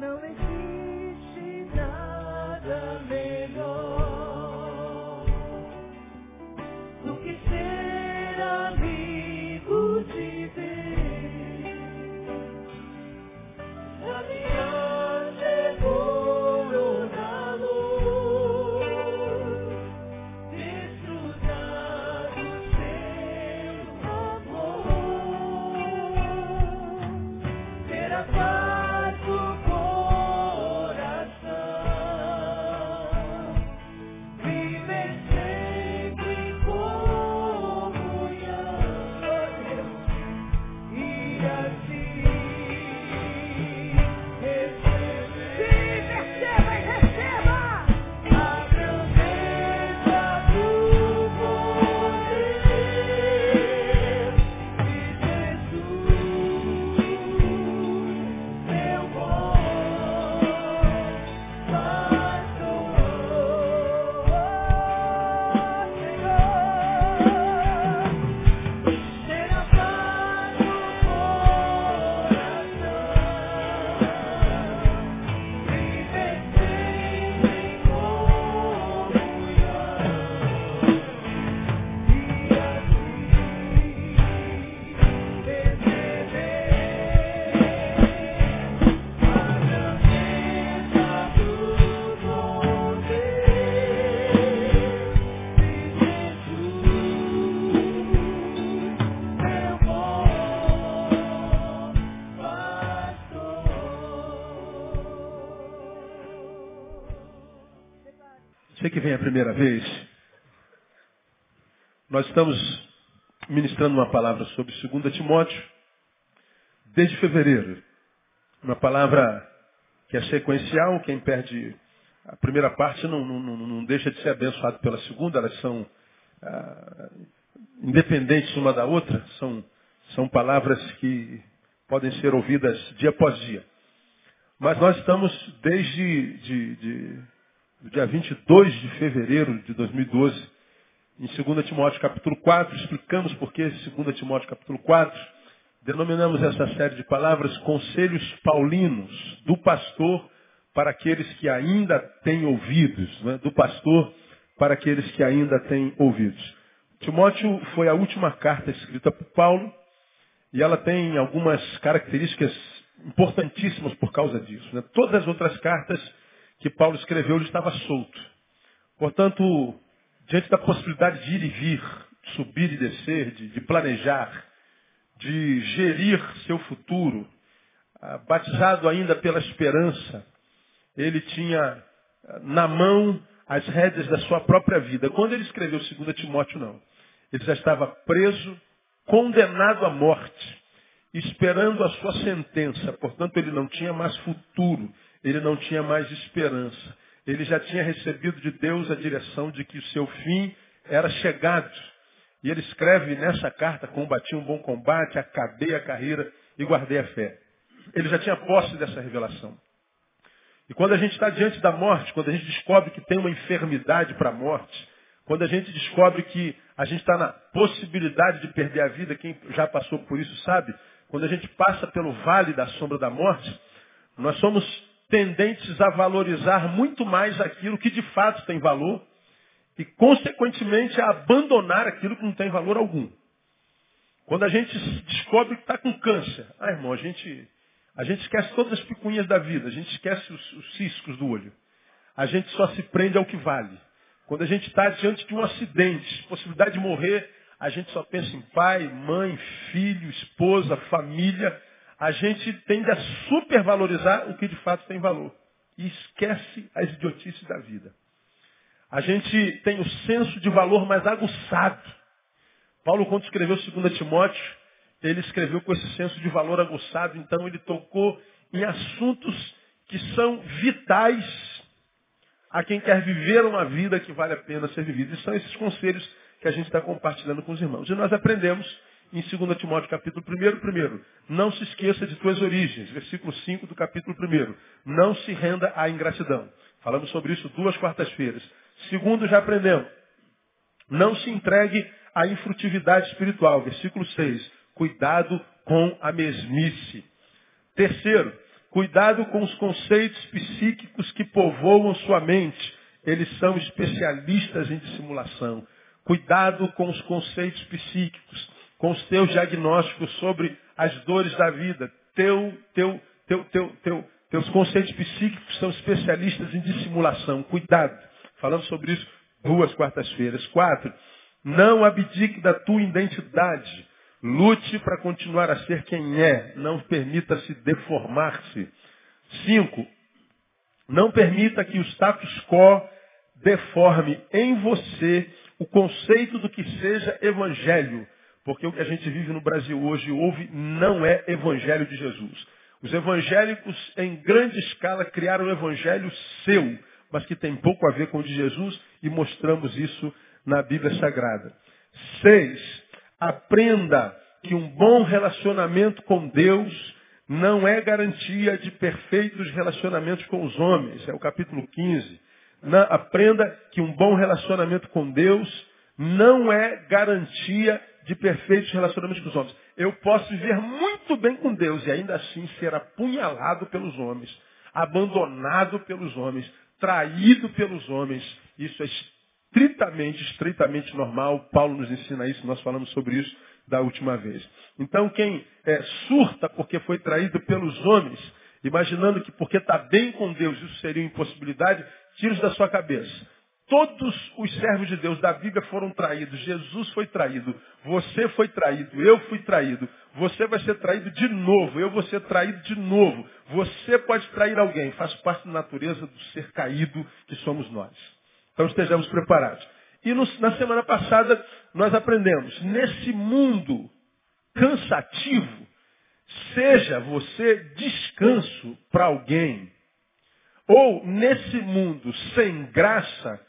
Não existe nada melhor primeira vez, nós estamos ministrando uma palavra sobre 2 Timóteo desde fevereiro. Uma palavra que é sequencial, quem perde a primeira parte não, não- não- deixa de ser abençoado pela segunda, elas são ah, independentes uma da outra, são, são palavras que podem ser ouvidas dia após dia. Mas nós estamos desde de, de, do dia 22 de fevereiro de 2012, em 2 Timóteo capítulo 4, explicamos por que 2 Timóteo capítulo 4, denominamos essa série de palavras Conselhos Paulinos, do pastor para aqueles que ainda têm ouvidos, né? do pastor para aqueles que ainda têm ouvidos. Timóteo foi a última carta escrita por Paulo, e ela tem algumas características importantíssimas por causa disso. né? Todas as outras cartas que Paulo escreveu, ele estava solto. Portanto, diante da possibilidade de ir e vir, de subir e descer, de, de planejar, de gerir seu futuro, ah, batizado ainda pela esperança, ele tinha ah, na mão as rédeas da sua própria vida. Quando ele escreveu 2 Timóteo, não. Ele já estava preso, condenado à morte, esperando a sua sentença. Portanto, ele não tinha mais futuro, ele não tinha mais esperança. Ele já tinha recebido de Deus a direção de que o seu fim era chegado. E ele escreve nessa carta, combati um bom combate, acabei a carreira e guardei a fé. Ele já tinha posse dessa revelação. E quando a gente está diante da morte, quando a gente descobre que tem uma enfermidade para a morte, quando a gente descobre que a gente está na possibilidade de perder a vida, quem já passou por isso sabe, quando a gente passa pelo vale da sombra da morte, nós somos tendentes a valorizar muito mais aquilo que de fato tem valor e, consequentemente, a abandonar aquilo que não tem valor algum. Quando a gente descobre que está com câncer, ah, irmão, a gente, a gente esquece todas as picuinhas da vida, a gente esquece os, os ciscos do olho. A gente só se prende ao que vale. Quando a gente está diante de um acidente, possibilidade de morrer, a gente só pensa em pai, mãe, filho, esposa, família. A gente tende a supervalorizar o que de fato tem valor. E esquece as idiotices da vida. A gente tem o senso de valor mais aguçado. Paulo, quando escreveu 2 Timóteo, ele escreveu com esse senso de valor aguçado, então ele tocou em assuntos que são vitais a quem quer viver uma vida que vale a pena ser vivida. E são esses conselhos que a gente está compartilhando com os irmãos. E nós aprendemos em 2 Timóteo capítulo 1, primeiro, não se esqueça de tuas origens, versículo 5 do capítulo 1. Não se renda à ingratidão. Falamos sobre isso duas quartas-feiras. Segundo, já aprendemos. Não se entregue à infrutividade espiritual. Versículo 6. Cuidado com a mesmice. Terceiro, Cuidado com os conceitos psíquicos que povoam sua mente. Eles são especialistas em dissimulação. Cuidado com os conceitos psíquicos, com os teus diagnósticos sobre as dores da vida. Teu, teu, teu, teu, teu, teus conceitos psíquicos são especialistas em dissimulação. Cuidado. Falamos sobre isso duas quartas-feiras. Quatro, não abdique da tua identidade. Lute para continuar a ser quem é. Não permita-se deformar-se. Cinco, não permita que o status quo deforme em você o conceito do que seja evangelho. Porque o que a gente vive no Brasil hoje ouve não é evangelho de Jesus. Os evangélicos, em grande escala, criaram um evangelho seu, mas que tem pouco a ver com o de Jesus, e mostramos isso na Bíblia Sagrada. Seis, aprenda que um bom relacionamento com Deus não é garantia de perfeitos relacionamentos com os homens. É o capítulo 15. Na, aprenda que um bom relacionamento com Deus não é garantia de perfeitos relacionamentos com os homens. Eu posso viver muito bem com Deus e ainda assim ser apunhalado pelos homens, abandonado pelos homens, traído pelos homens. Isso é estritamente, estritamente normal. Paulo nos ensina isso, nós falamos sobre isso da última vez. Então quem é, surta porque foi traído pelos homens, imaginando que porque está bem com Deus isso seria uma impossibilidade, tira da sua cabeça. Todos os servos de Deus da Bíblia foram traídos. Jesus foi traído. Você foi traído. Eu fui traído. Você vai ser traído de novo. Eu vou ser traído de novo. Você pode trair alguém. Faz parte da natureza do ser caído que somos nós. Então estejamos preparados. E no, na semana passada nós aprendemos, nesse mundo cansativo, seja você descanso para alguém. Ou nesse mundo sem graça,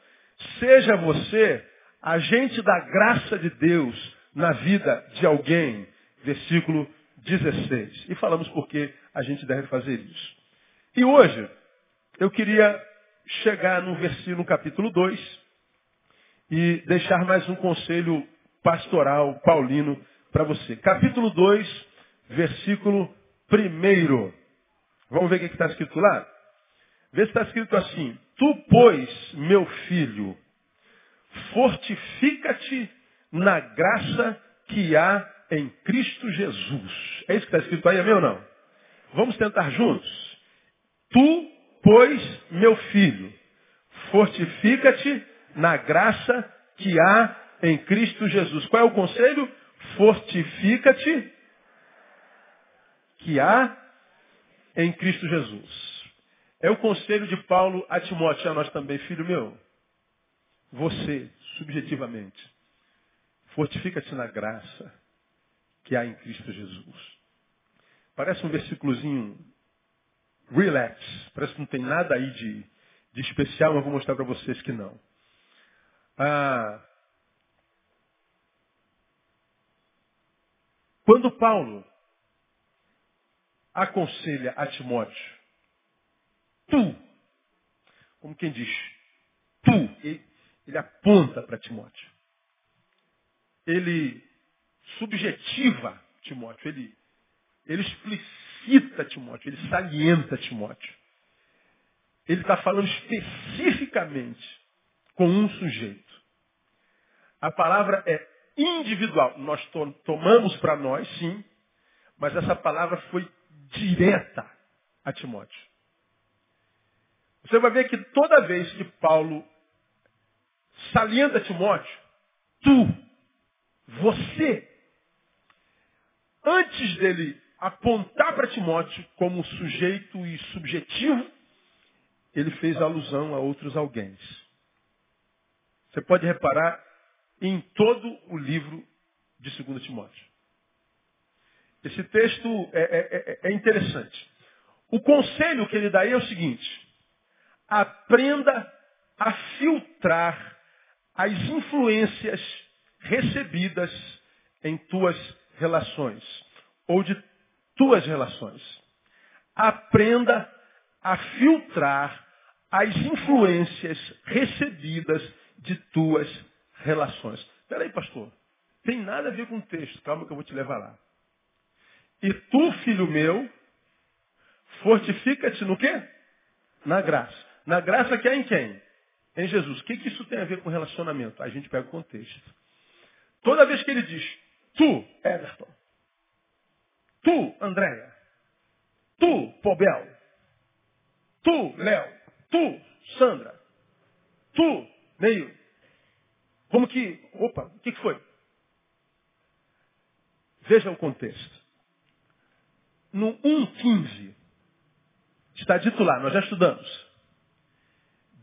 seja você agente da graça de Deus na vida de alguém. Versículo 16. E falamos porque a gente deve fazer isso. E hoje, eu queria chegar no versículo, no capítulo 2, e deixar mais um conselho pastoral paulino para você. Capítulo 2, versículo 1. Vamos ver o que está escrito lá? Vê se está escrito assim. Tu, pois, meu filho, fortifica-te na graça que há em Cristo Jesus. É isso que está escrito aí, amém ou não? Vamos tentar juntos. Tu, pois, meu filho, fortifica-te na graça que há em Cristo Jesus. Qual é o conselho? Fortifica-te que há em Cristo Jesus. É o conselho de Paulo a Timóteo, a nós também, filho meu. Você, subjetivamente, fortifica-te na graça que há em Cristo Jesus. Parece um versículozinho relax, parece que não tem nada aí de, de especial, mas vou mostrar para vocês que não. Ah, quando Paulo aconselha a Timóteo, tu, como quem diz, tu, ele, ele aponta para Timóteo. Ele subjetiva Timóteo, ele, ele explicita Timóteo, ele salienta Timóteo. Ele está falando especificamente com um sujeito. A palavra é individual. Nós to tomamos para nós, sim, mas essa palavra foi direta a Timóteo. Você vai ver que toda vez que Paulo salienta Timóteo, tu, você, antes dele apontar para Timóteo como sujeito e subjetivo, ele fez alusão a outros alguém. Você pode reparar em todo o livro de 2 Timóteo. Esse texto é, é, é, é interessante. O conselho que ele dá aí é o seguinte: aprenda a filtrar as influências recebidas em tuas relações, ou de tuas relações. Aprenda a filtrar as influências recebidas de tuas relações. Peraí, pastor. Tem nada a ver com o texto. Calma que eu vou te levar lá. E tu, filho meu, Fortifica-te no quê? Na graça. Na graça que é em quem? Em Jesus. O que, que isso tem a ver com relacionamento? A gente pega o contexto. Toda vez que ele diz, tu, Everton, tu, Andréia, tu, Pobel, tu, Léo, tu, Sandra, tu, Meio. Como que, opa, o que, que foi? Veja o contexto. No 1,15, está dito lá, nós já estudamos.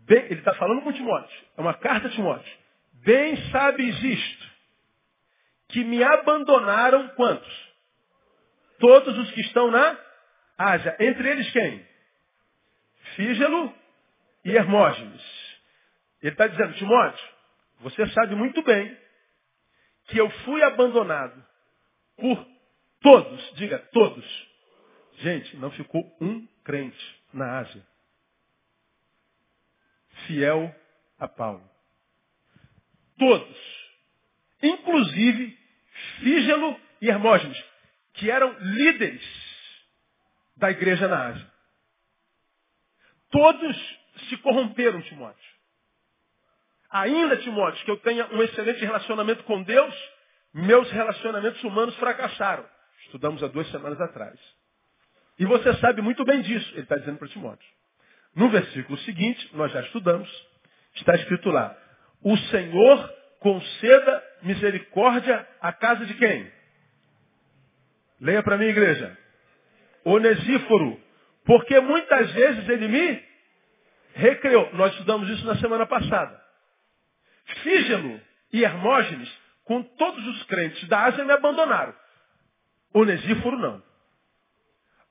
Bem, ele está falando com Timóteo, é uma carta a Timóteo. Bem sabes isto, que me abandonaram quantos? Todos os que estão na Ásia. Entre eles quem? Fígelo e Hermógenes. Ele está dizendo, Timóteo, você sabe muito bem que eu fui abandonado por todos, diga todos. Gente, não ficou um crente na Ásia fiel a Paulo. Todos, inclusive Fígelo e Hermógenes, que eram líderes da igreja na Ásia. Todos se corromperam, Timóteo. Ainda, Timóteo, que eu tenha um excelente relacionamento com Deus, meus relacionamentos humanos fracassaram. Estudamos há duas semanas atrás. E você sabe muito bem disso, ele está dizendo para Timóteo. No versículo seguinte, nós já estudamos, está escrito lá: O Senhor conceda misericórdia à casa de quem? Leia para mim, igreja. Onesíforo. Porque muitas vezes ele me recreou. Nós estudamos isso na semana passada. Fígelo e Hermógenes, com todos os crentes da Ásia, me abandonaram. Onesíforo não.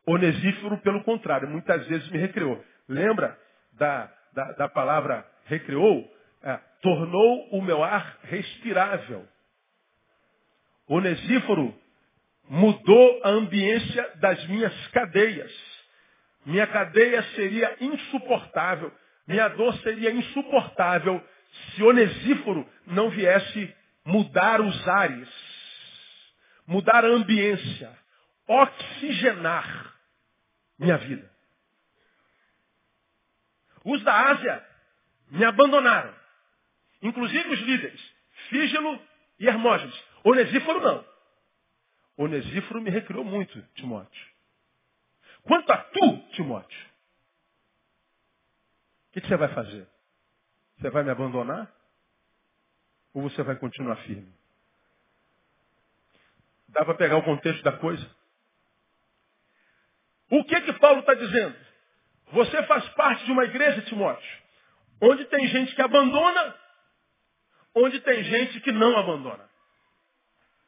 Onesíforo, pelo contrário, muitas vezes me recreou. Lembra da, da, da palavra recreou? É, tornou o meu ar respirável. Onesíforo mudou a ambiência das minhas cadeias. Minha cadeia seria insuportável. Minha dor seria insuportável se Onesíforo não viesse mudar os ares, mudar a ambiência, oxigenar minha vida. Os da Ásia me abandonaram. Inclusive os líderes, Fígelo e Hermógenes. Onesíforo não. Onesíforo me recriou muito, Timóteo. Quanto a tu, Timóteo, o que, você vai fazer? Você vai me abandonar? Ou você vai continuar firme? Dá para pegar o contexto da coisa? O que que Paulo está dizendo? Você faz parte de uma igreja, Timóteo, onde tem gente que abandona, onde tem gente que não abandona.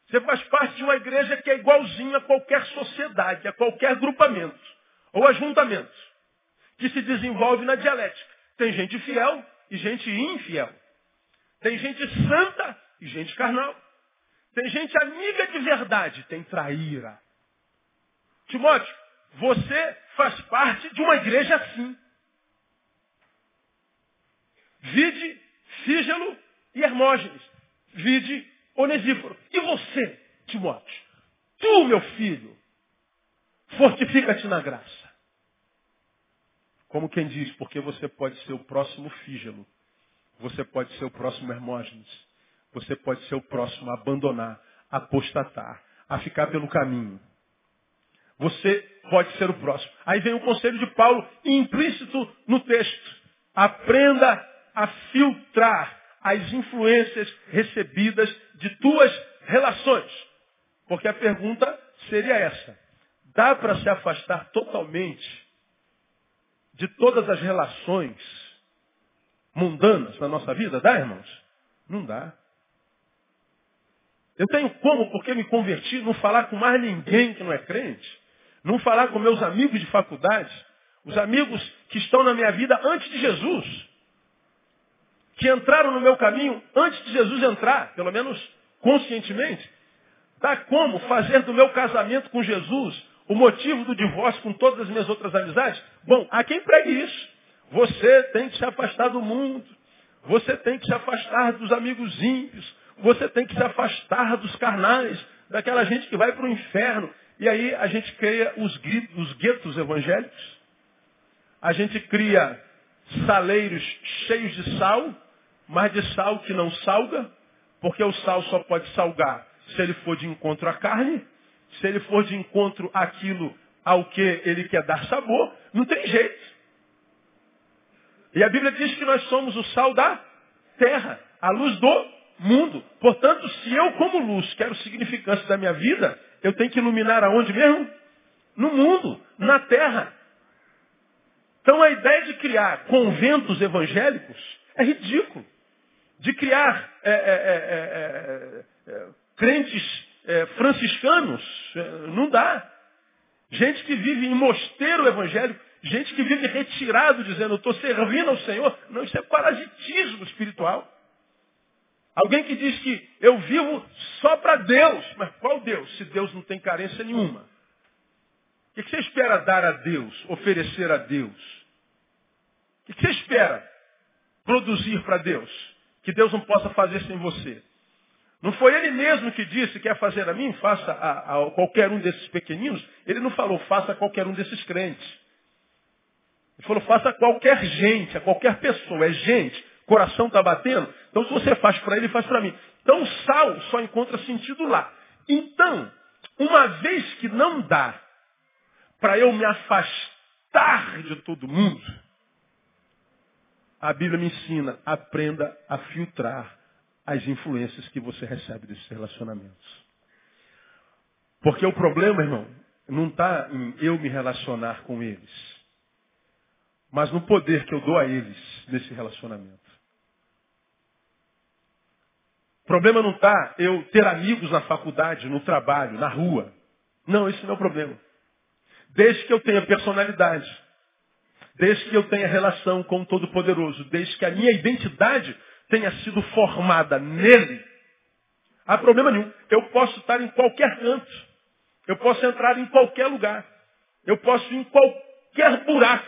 Você faz parte de uma igreja que é igualzinha a qualquer sociedade, a qualquer agrupamento ou ajuntamento, que se desenvolve na dialética. Tem gente fiel e gente infiel. Tem gente santa e gente carnal. Tem gente amiga de verdade, tem traíra. Timóteo, você faz parte de uma igreja assim. Vide Fígelo e Hermógenes. Vide Onesíforo. E você, Timóteo? Tu, meu filho, fortifica-te na graça. Como quem diz, porque você pode ser o próximo Fígelo. Você pode ser o próximo Hermógenes. Você pode ser o próximo a abandonar, a apostatar, a ficar pelo caminho. Você pode ser o próximo. Aí vem o conselho de Paulo, implícito no texto. Aprenda a filtrar as influências recebidas de tuas relações. Porque a pergunta seria essa. Dá para se afastar totalmente de todas as relações mundanas na nossa vida? Dá, irmãos? Não dá. Eu tenho como, porque me converti, não falar com mais ninguém que não é crente? Não falar com meus amigos de faculdade, os amigos que estão na minha vida antes de Jesus, que entraram no meu caminho antes de Jesus entrar, pelo menos conscientemente. Dá como fazer do meu casamento com Jesus o motivo do divórcio com todas as minhas outras amizades? Bom, há quem pregue isso. Você tem que se afastar do mundo. Você tem que se afastar dos amigos ímpios. Você tem que se afastar dos carnais, daquela gente que vai para o inferno. E aí a gente cria os, os guetos evangélicos, a gente cria saleiros cheios de sal, mas de sal que não salga, porque o sal só pode salgar se ele for de encontro à carne, se ele for de encontro àquilo ao que ele quer dar sabor, não tem jeito. E a Bíblia diz que nós somos o sal da terra, a luz do mundo. Portanto, se eu como luz quero significância da minha vida, eu tenho que iluminar aonde mesmo? No mundo, na terra. Então a ideia de criar conventos evangélicos é ridículo. De criar é, é, é, é, é, crentes é, franciscanos, é, não dá. Gente que vive em mosteiro evangélico, gente que vive retirado dizendo, eu estou servindo ao Senhor. Não, isso é parasitismo espiritual. Alguém que diz que eu vivo só para Deus. Mas qual Deus? Se Deus não tem carência nenhuma. O que você espera dar a Deus, oferecer a Deus? O que você espera produzir para Deus? Que Deus não possa fazer sem você. Não foi ele mesmo que disse, quer fazer a mim, faça a, a qualquer um desses pequeninos. Ele não falou, faça a qualquer um desses crentes. Ele falou, faça a qualquer gente, a qualquer pessoa. É gente. Coração está batendo. Então, se você faz para ele, faz para mim. Então, sal só encontra sentido lá. Então, uma vez que não dá para eu me afastar de todo mundo, a Bíblia me ensina, aprenda a filtrar as influências que você recebe desses relacionamentos. Porque o problema, irmão, não está em eu me relacionar com eles, mas no poder que eu dou a eles nesse relacionamento. O problema não está eu ter amigos na faculdade, no trabalho, na rua. Não, esse não é o problema. Desde que eu tenha personalidade, desde que eu tenha relação com o Todo-Poderoso, desde que a minha identidade tenha sido formada nele, há problema nenhum. Eu posso estar em qualquer canto. Eu posso entrar em qualquer lugar. Eu posso ir em qualquer buraco.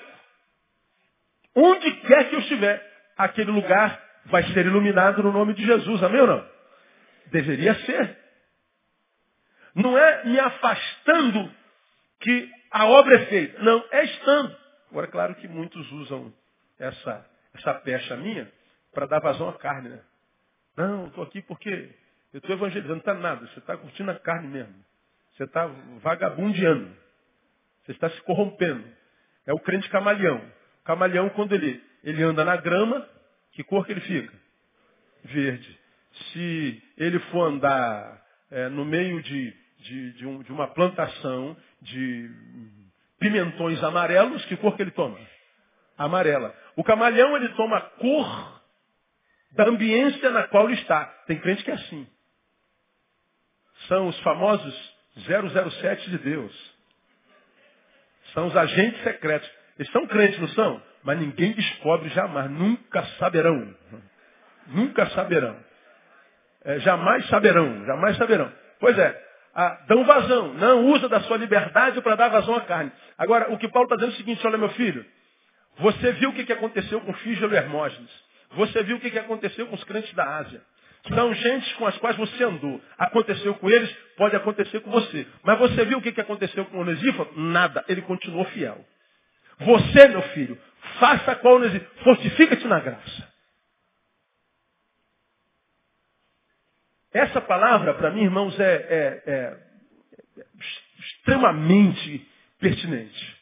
Onde quer que eu estiver, aquele lugar vai ser iluminado no nome de Jesus. Amém ou não? Deveria ser. Não é me afastando que a obra é feita. Não, é estando. Agora, claro que muitos usam essa, essa pecha minha para dar vazão à carne, né? Não, estou aqui porque eu estou evangelizando, não está nada. Você está curtindo a carne mesmo. Você está vagabundeando. Você está se corrompendo. É o crente camaleão. O camaleão, quando ele, ele anda na grama, que cor que ele fica? Verde. Se ele for andar é, no meio de, de, de, um, de uma plantação de pimentões amarelos, que cor que ele toma? Amarela. O camaleão, ele toma a cor da ambiência na qual ele está. Tem crente que é assim. São os famosos 007 de Deus. São os agentes secretos. Eles são crentes, não são? Mas ninguém descobre jamais. Nunca saberão. Nunca saberão. É, jamais saberão. Jamais saberão. Pois é. Ah, dão vazão. Não usa da sua liberdade para dar vazão à carne. Agora, o que Paulo está dizendo é o seguinte, olha meu filho. Você viu o que, aconteceu com Fígelo e Hermógenes. Você viu o que, aconteceu com os crentes da Ásia. São gente com as quais você andou. Aconteceu com eles, pode acontecer com você. Mas você viu o que, que aconteceu com Onesíforo? Nada. Ele continuou fiel. Você, meu filho, faça qual Onesíforo. Fortifica-te na graça. Essa palavra, para mim, irmãos, é, é, é extremamente pertinente.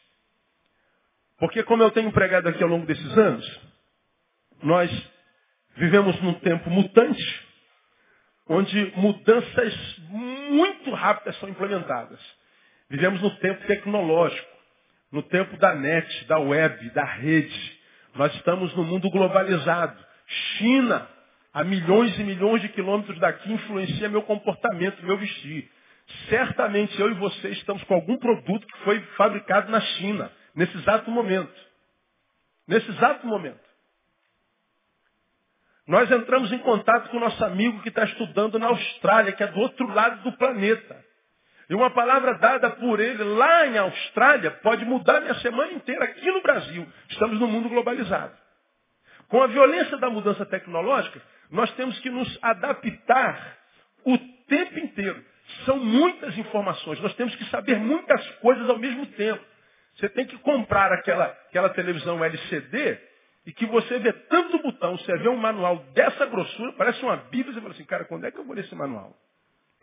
Porque como eu tenho pregado aqui ao longo desses anos, nós vivemos num tempo mutante, onde mudanças muito rápidas são implementadas. Vivemos no tempo tecnológico, no tempo da net, da web, da rede. Nós estamos no mundo globalizado. China, a milhões e milhões de quilômetros daqui, influencia meu comportamento, meu vestir. Certamente eu e você estamos com algum produto que foi fabricado na China, nesse exato momento. Nesse exato momento. Nós entramos em contato com o nosso amigo que está estudando na Austrália, que é do outro lado do planeta. E uma palavra dada por ele lá em Austrália pode mudar minha semana inteira aqui no Brasil. Estamos no mundo globalizado. Com a violência da mudança tecnológica, nós temos que nos adaptar o tempo inteiro. São muitas informações. Nós temos que saber muitas coisas ao mesmo tempo. Você tem que comprar aquela, aquela televisão LCD e que você vê tanto botão, você vê um manual dessa grossura, parece uma Bíblia, você fala assim, cara, quando é que eu vou ler esse manual?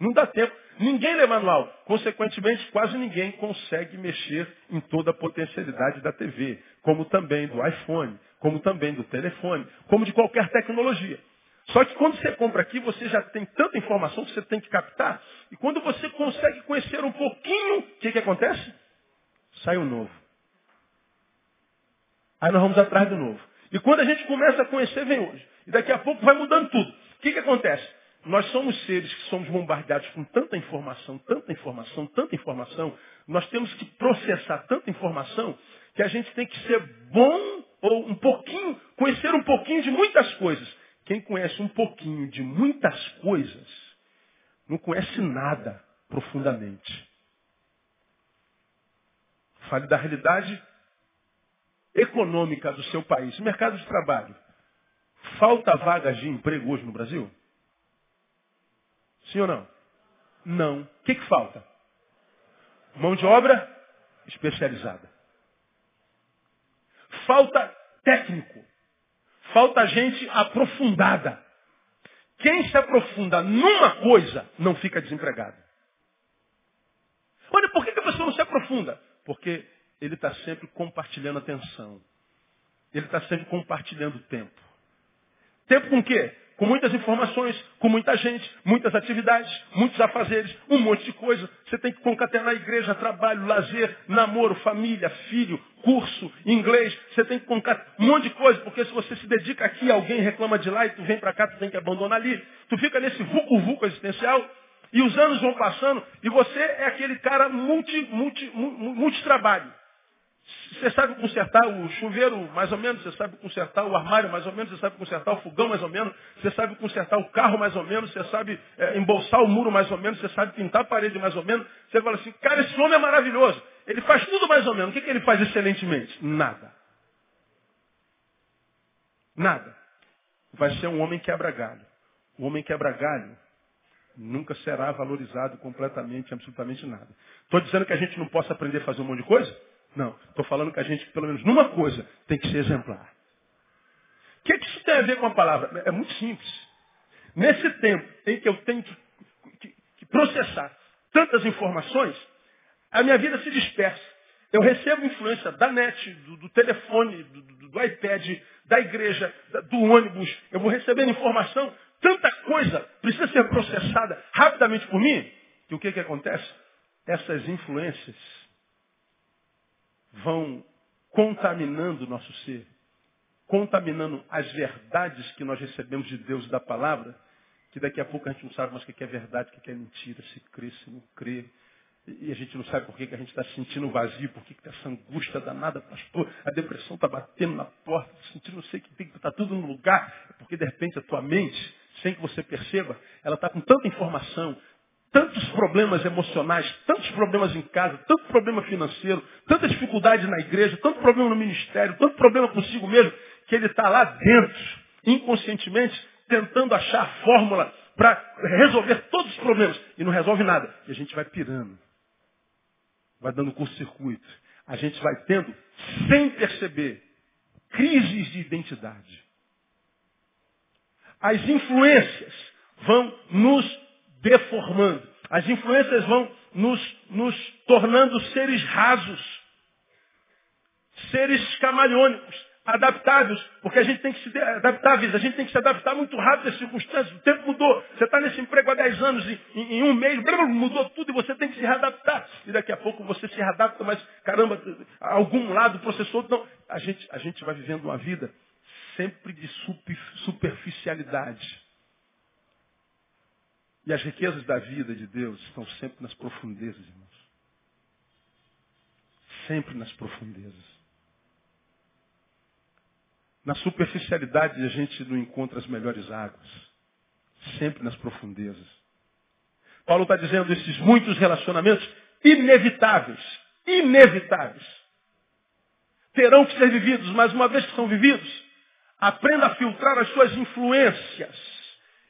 Não dá tempo. Ninguém lê manual. Consequentemente, quase ninguém consegue mexer em toda a potencialidade da TV, como também do iPhone, como também do telefone, como de qualquer tecnologia. Só que quando você compra aqui, você já tem tanta informação que você tem que captar. E quando você consegue conhecer um pouquinho, o que, que acontece? Sai um novo. Aí nós vamos atrás do novo. E quando a gente começa a conhecer, vem hoje. E daqui a pouco vai mudando tudo. O que, que acontece? Nós somos seres que somos bombardeados com tanta informação, tanta informação, tanta informação. Nós temos que processar tanta informação que a gente tem que ser bom ou um pouquinho, conhecer um pouquinho de muitas coisas. Quem conhece um pouquinho de muitas coisas, não conhece nada profundamente. Fale da realidade econômica do seu país, mercado de trabalho. Falta vagas de emprego hoje no Brasil? Sim ou não? Não. O que, que falta? Mão de obra especializada. Falta técnico. Falta gente aprofundada. Quem se aprofunda numa coisa não fica desempregado. Olha, por que a pessoa não se aprofunda? Porque ele está sempre compartilhando atenção. Ele está sempre compartilhando tempo. Tempo com quê? Com muitas informações, com muita gente, muitas atividades, muitos afazeres, um monte de coisa. Você tem que concatenar igreja, trabalho, lazer, namoro, família, filho, curso, inglês. Você tem que concatenar um monte de coisa, porque se você se dedica aqui, alguém reclama de lá e tu vem para cá, tu tem que abandonar ali. Tu fica nesse vulco-vulco existencial e os anos vão passando e você é aquele cara multi, multi, multi trabalho. Você sabe consertar o chuveiro mais ou menos, você sabe consertar o armário mais ou menos, você sabe consertar o fogão mais ou menos, você sabe consertar o carro mais ou menos, você sabe é, embolsar o muro mais ou menos, você sabe pintar a parede mais ou menos. Você fala assim, cara, esse homem é maravilhoso. Ele faz tudo mais ou menos. O que, que ele faz excelentemente? Nada. Nada. Vai ser um homem quebra galho. O homem quebra galho nunca será valorizado completamente, absolutamente nada. Estou dizendo que a gente não possa aprender a fazer um monte de coisa? Não. Estou falando que a gente, pelo menos numa coisa, tem que ser exemplar. O que, que isso tem a ver com a palavra? É muito simples. Nesse tempo em que eu tenho que, que, que processar tantas informações, a minha vida se dispersa. Eu recebo influência da net, do, do telefone, do, do, do, iPad, da igreja, da, do ônibus. Eu vou recebendo informação. Tanta coisa precisa ser processada rapidamente por mim, que o que, que acontece? Essas influências vão contaminando o nosso ser, contaminando as verdades que nós recebemos de Deus e da palavra, que daqui a pouco a gente não sabe mais o que é verdade, o que é mentira, se crê, se não crê. E a gente não sabe por que, que a gente está sentindo vazio, por que, que essa angústia danada, pastor, a depressão está batendo na porta, sentindo não sei que tem que estar tá tudo no lugar, porque de repente a tua mente, sem que você perceba, ela está com tanta informação, tantos problemas emocionais, tantos problemas em casa, tanto problema financeiro, tanta dificuldade na igreja, tanto problema no ministério, tanto problema consigo mesmo, que ele está lá dentro, inconscientemente, tentando achar a fórmula para resolver todos os problemas. E não resolve nada. E a gente vai pirando. Vai dando curto-circuito. A gente vai tendo, sem perceber, crises de identidade. As influências vão nos deformando. As influências vão nos, nos tornando seres rasos, seres camaleônicos, adaptáveis, porque a gente tem que se adaptáveis, a gente tem que se adaptar muito rápido às circunstâncias. O tempo mudou. Você está nesse emprego há 10 anos, em, em, em um mês, mudou tudo e você tem que se readaptar. E daqui a pouco você se readapta, mas caramba, algum lado processou. Então, a gente, a gente vai vivendo uma vida sempre de superficialidade. E as riquezas da vida de Deus estão sempre nas profundezas, irmãos. Sempre nas profundezas. Na superficialidade a gente não encontra as melhores águas. Sempre nas profundezas. Paulo está dizendo esses muitos relacionamentos inevitáveis. Inevitáveis. Terão que ser vividos, mas uma vez que são vividos, aprenda a filtrar as suas influências.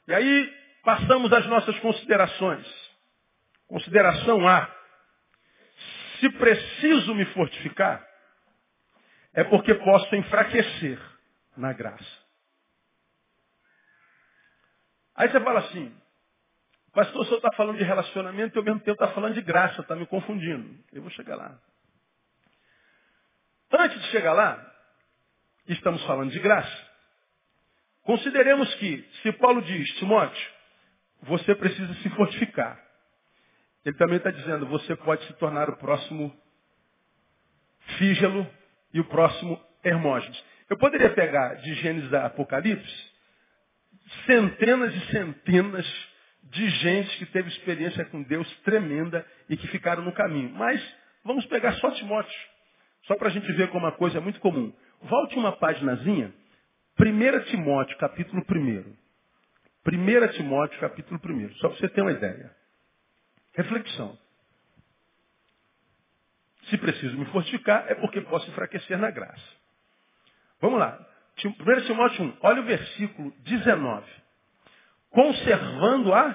E aí passamos às nossas considerações. Consideração A. Se preciso me fortificar, é porque posso enfraquecer na graça. Aí você fala assim, pastor, o senhor está falando de relacionamento e ao mesmo tempo está falando de graça, está me confundindo. Eu vou chegar lá. Antes de chegar lá, estamos falando de graça. Consideremos que, se Paulo diz, Timóteo, você precisa se fortificar. Ele também está dizendo, você pode se tornar o próximo Fígelo e o próximo Hermógenes. Eu poderia pegar de Gênesis a Apocalipse centenas e centenas de gente que teve experiência com Deus tremenda e que ficaram no caminho. Mas vamos pegar só Timóteo, só para a gente ver como uma coisa é muito comum. Volte uma paginazinha, 1 Timóteo, capítulo 1. 1 Timóteo, capítulo 1, só para você ter uma ideia. Reflexão. Se preciso me fortificar, é porque posso enfraquecer na graça. Vamos lá. 1 Timóteo 1, olha o versículo 19. Conservando a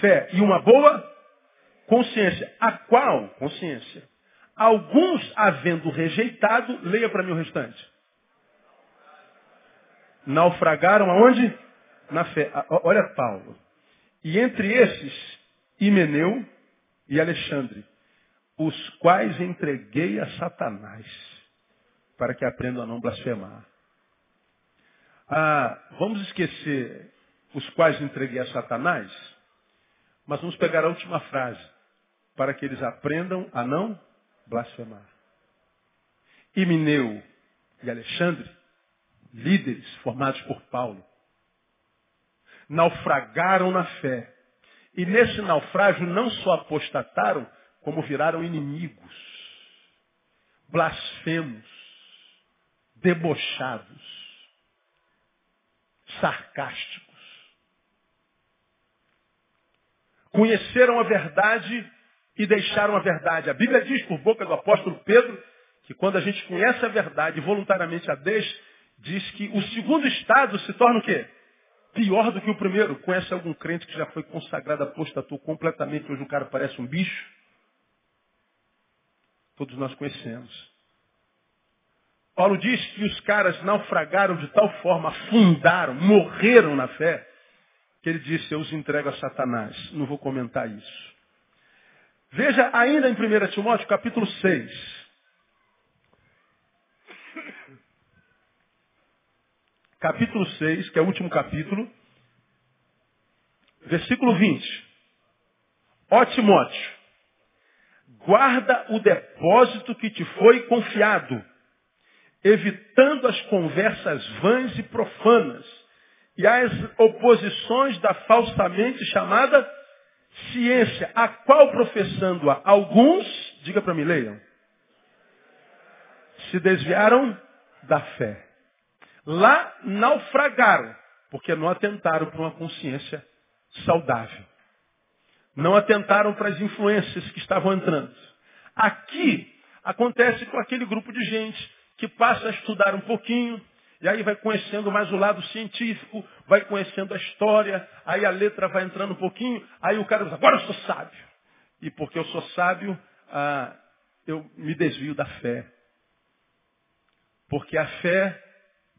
fé e uma boa consciência. A qual consciência? Alguns havendo rejeitado, leia para mim o restante. Naufragaram aonde? Na fé. Olha Paulo. E entre esses, Himeneu e Alexandre, os quais entreguei a Satanás, para que aprendam a não blasfemar. Ah, vamos esquecer os quais entreguei a Satanás, mas vamos pegar a última frase, para que eles aprendam a não blasfemar. Himeneu e Alexandre, líderes formados por Paulo, naufragaram na fé. E nesse naufrágio não só apostataram, como viraram inimigos, blasfemos, debochados sarcásticos. Conheceram a verdade e deixaram a verdade. A Bíblia diz por boca do apóstolo Pedro que quando a gente conhece a verdade e voluntariamente a deixa, diz que o segundo estado se torna o quê? Pior do que o primeiro. Conhece algum crente que já foi consagrado, apostatou completamente, hoje o cara parece um bicho? Todos nós conhecemos. Paulo diz que os caras naufragaram de tal forma, afundaram, morreram na fé, que ele disse, eu os entrego a Satanás. Não vou comentar isso. Veja ainda em 1 Timóteo capítulo 6. Capítulo 6, que é o último capítulo. Versículo 20. Ó Timóteo, guarda o depósito que te foi confiado evitando as conversas vãs e profanas e as oposições da falsamente chamada ciência, a qual professando-a alguns, diga para mim, leiam, se desviaram da fé. Lá naufragaram, porque não atentaram para uma consciência saudável. Não atentaram para as influências que estavam entrando. Aqui acontece com aquele grupo de gente que passa a estudar um pouquinho, e aí vai conhecendo mais o lado científico, vai conhecendo a história, aí a letra vai entrando um pouquinho, aí o cara diz, agora eu sou sábio. E porque eu sou sábio, ah, eu me desvio da fé. Porque a fé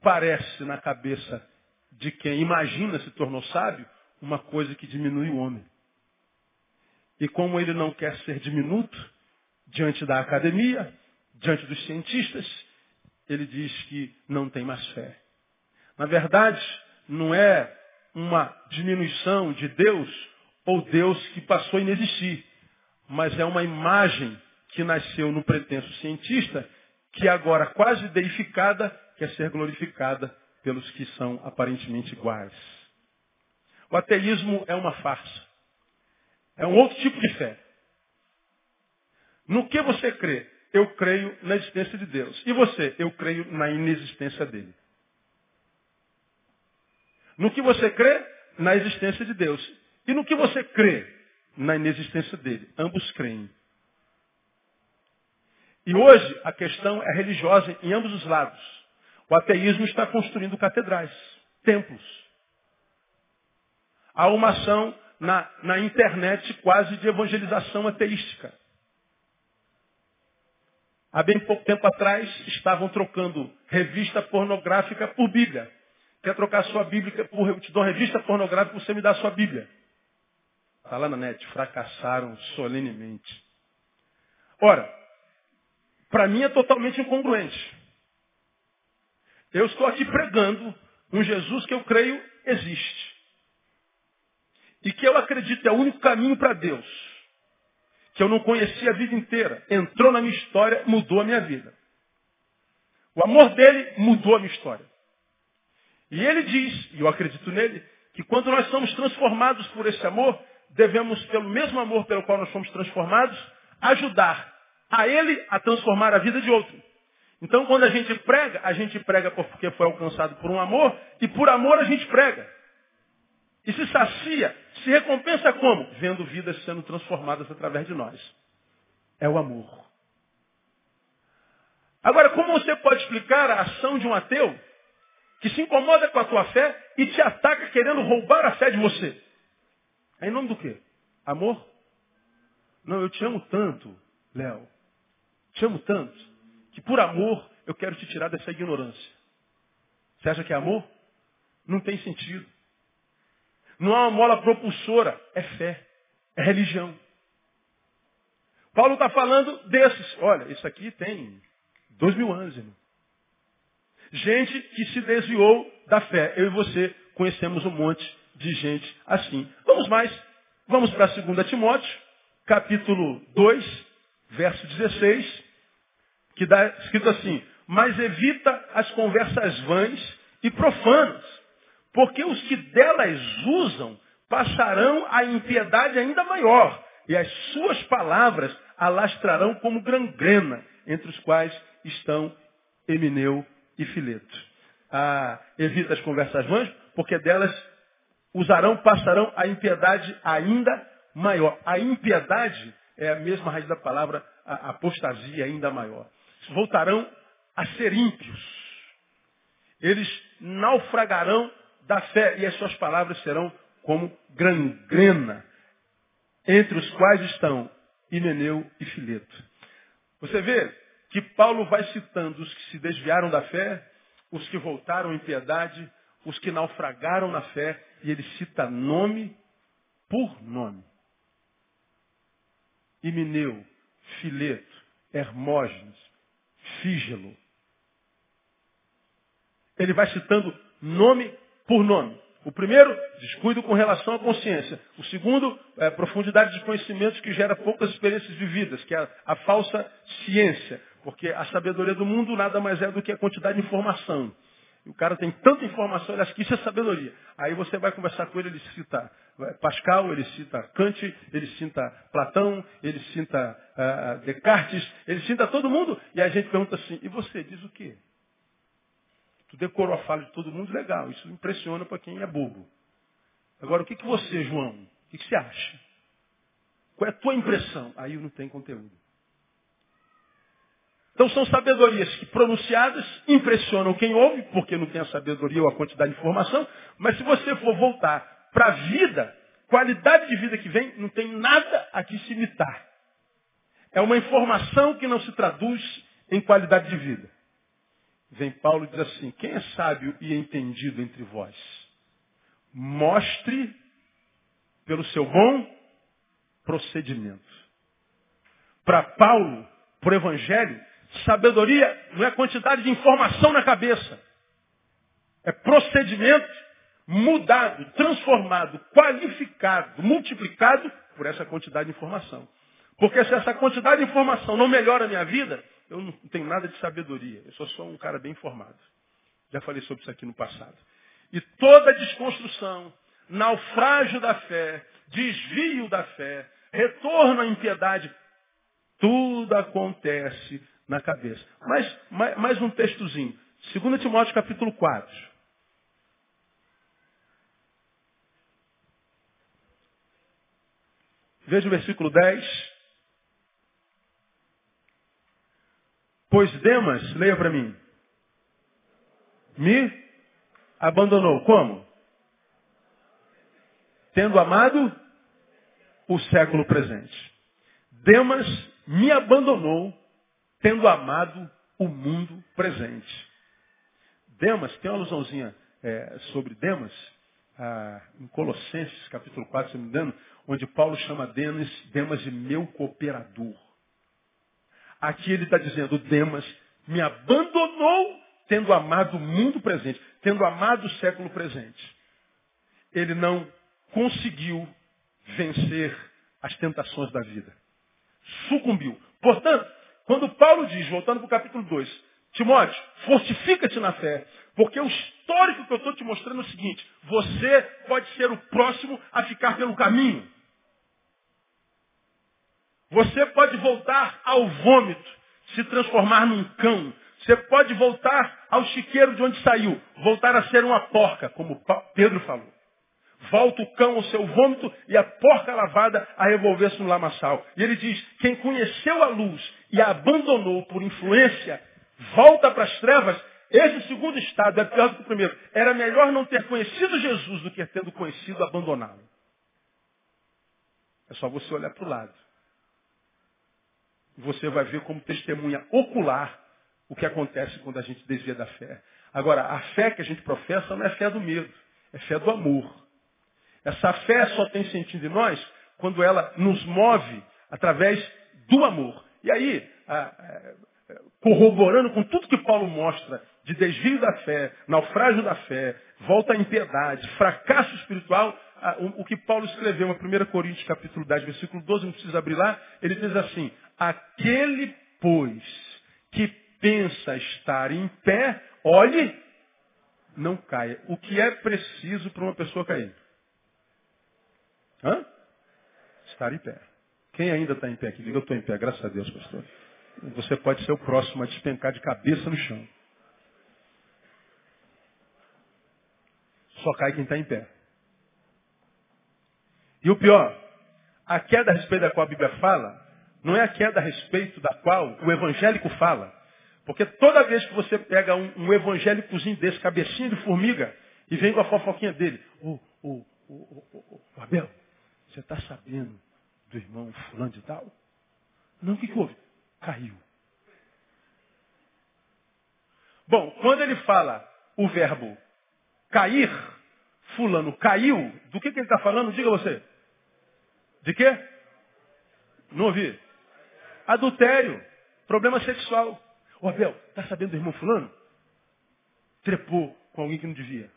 parece na cabeça de quem imagina se tornou sábio uma coisa que diminui o homem. E como ele não quer ser diminuto diante da academia, diante dos cientistas, ele diz que não tem mais fé. Na verdade, não é uma diminuição de Deus ou Deus que passou a inexistir, mas é uma imagem que nasceu no pretenso cientista, que agora quase deificada, quer ser glorificada pelos que são aparentemente iguais. O ateísmo é uma farsa. É um outro tipo de fé. No que você crê? eu creio na existência de Deus. E você? Eu creio na inexistência dele. No que você crê? Na existência de Deus. E no que você crê? Na inexistência dele. Ambos creem. E hoje a questão é religiosa em ambos os lados. O ateísmo está construindo catedrais, templos. Há uma ação na, na internet quase de evangelização ateística. Há bem pouco tempo atrás estavam trocando revista pornográfica por Bíblia. Quer trocar sua Bíblia por. Eu te dou revista pornográfica, você me dá sua Bíblia. Está lá na net, fracassaram solenemente. Ora, para mim é totalmente incongruente. Eu estou aqui pregando um Jesus que eu creio existe. E que eu acredito é o único caminho para Deus. Que eu não conhecia a vida inteira. Entrou na minha história, mudou a minha vida. O amor dele mudou a minha história. E ele diz, e eu acredito nele, que quando nós somos transformados por esse amor, devemos, pelo mesmo amor pelo qual nós somos transformados, ajudar a ele a transformar a vida de outro. Então, quando a gente prega, a gente prega porque foi alcançado por um amor, e por amor a gente prega. E se sacia, se recompensa como? Vendo vidas sendo transformadas através de nós. É o amor. Agora, como você pode explicar a ação de um ateu que se incomoda com a tua fé e te ataca querendo roubar a fé de você? É em nome do quê? Amor? Não, eu te amo tanto, Léo. Te amo tanto que por amor eu quero te tirar dessa ignorância. Você acha que é amor? Não tem sentido. Não há uma mola propulsora, é fé, é religião. Paulo está falando desses. Olha, isso aqui tem dois mil anos, irmão. Gente que se desviou da fé. Eu e você conhecemos um monte de gente assim. Vamos mais. Vamos para 2 Timóteo, capítulo 2, verso 16, que dá escrito assim, mas evita as conversas vãs e profanas, porque os que delas usam passarão a impiedade ainda maior, e as suas palavras alastrarão como gangrena, entre os quais estão Emineu e Fileto. Ah, evita as conversas vãs, porque delas usarão, passarão a impiedade ainda maior. A impiedade é a mesma raiz da palavra apostasia ainda maior. Voltarão a ser ímpios. Eles naufragarão da fé e as suas palavras serão como gangrena, entre os quais estão Himeneu e Fileto. Você vê que Paulo vai citando os que se desviaram da fé, os que voltaram em piedade, os que naufragaram na fé, e ele cita nome por nome. Himeneu, Fileto, Hermógenes, Fígelo. Ele vai citando nome por nome. O primeiro, descuido com relação à consciência. O segundo, é, profundidade de conhecimentos que gera poucas experiências vividas, que é a, a falsa ciência. Porque a sabedoria do mundo nada mais é do que a quantidade de informação. O cara tem tanta informação, ele acha que isso é sabedoria. Aí você vai conversar com ele, ele cita Pascal, ele cita Kant, ele cita Platão, ele cita uh, Descartes, ele cita todo mundo. E a gente pergunta assim, e você diz o quê? Tu decorou a fala de todo mundo, legal. Isso impressiona para quem é bobo. Agora, o que, que você, João, o que, que você acha? Qual é a tua impressão? Aí não tem conteúdo. Então são sabedorias que pronunciadas impressionam quem ouve, porque não tem a sabedoria ou a quantidade de informação, mas se você for voltar para a vida, qualidade de vida que vem, não tem nada a que se imitar. É uma informação que não se traduz em qualidade de vida. Vem Paulo e diz assim, quem é sábio e entendido entre vós? Mostre pelo seu bom procedimento. Para Paulo, para o Evangelho, Sabedoria não é quantidade de informação na cabeça. É procedimento mudado, transformado, qualificado, multiplicado por essa quantidade de informação. Porque se essa quantidade de informação não melhora a minha vida, eu não tenho nada de sabedoria. Eu sou só um cara bem informado. Já falei sobre isso aqui no passado. E toda desconstrução, naufrágio da fé, desvio da fé, retorno à impiedade, tudo acontece na cabeça. Mas, mais, mais um textozinho. 2 Timóteo capítulo 4. Veja o versículo 10. Pois Demas, leia para mim, me abandonou. Como? Tendo amado o século presente. Demas me abandonou, tendo amado o mundo presente. Demas, tem uma alusãozinha é, sobre Demas, ah, em Colossenses, capítulo 4, se não me engano, onde Paulo chama Demas, Demas de meu cooperador. Aqui ele está dizendo, Demas me abandonou tendo amado o mundo presente, tendo amado o século presente. Ele não conseguiu vencer as tentações da vida. Sucumbiu. Portanto, quando Paulo diz, voltando para o capítulo 2, Timóteo, fortifica-te na fé, porque o histórico que eu estou te mostrando é o seguinte, você pode ser o próximo a ficar pelo caminho. Você pode voltar ao vômito, se transformar num cão. Você pode voltar ao chiqueiro de onde saiu, voltar a ser uma porca, como Pedro falou. Volta o cão ao seu vômito e a porca lavada a revolver-se no lamaçal. E ele diz, quem conheceu a luz e a abandonou por influência, volta para as trevas, esse segundo estado é pior do que o primeiro. Era melhor não ter conhecido Jesus do que tendo conhecido abandoná-lo. É só você olhar para o lado. Você vai ver como testemunha ocular o que acontece quando a gente desvia da fé. Agora, a fé que a gente professa não é fé do medo, é fé do amor. Essa fé só tem sentido em nós quando ela nos move através do amor. E aí, corroborando com tudo que Paulo mostra de desvio da fé, naufrágio da fé, volta à impiedade, fracasso espiritual, o que Paulo escreveu em 1 Coríntios capítulo 10, versículo 12, não precisa abrir lá, ele diz assim, aquele, pois, que pensa estar em pé, olhe, não caia. O que é preciso para uma pessoa cair? Hã? Estar em pé. Quem ainda está em pé aqui? Diga, eu estou em pé, graças a Deus, pastor. Você pode ser o próximo a despencar de cabeça no chão. Só cai quem está em pé. E o pior, a queda a respeito da qual a Bíblia fala, não é a queda a respeito da qual o evangélico fala. Porque toda vez que você pega um, um evangélicozinho desse, cabecinha de formiga, e vem com a fofoquinha dele, ô, ô, ô, ô, Abel, você está sabendo do irmão fulano de tal? Não, o que, que houve? Caiu. Bom, quando ele fala o verbo cair, fulano caiu, do que, que ele está falando? Diga você. De quê? Não ouvi. Adultério. Problema sexual. Ô Abel, está sabendo do irmão fulano? Trepou com alguém que não devia.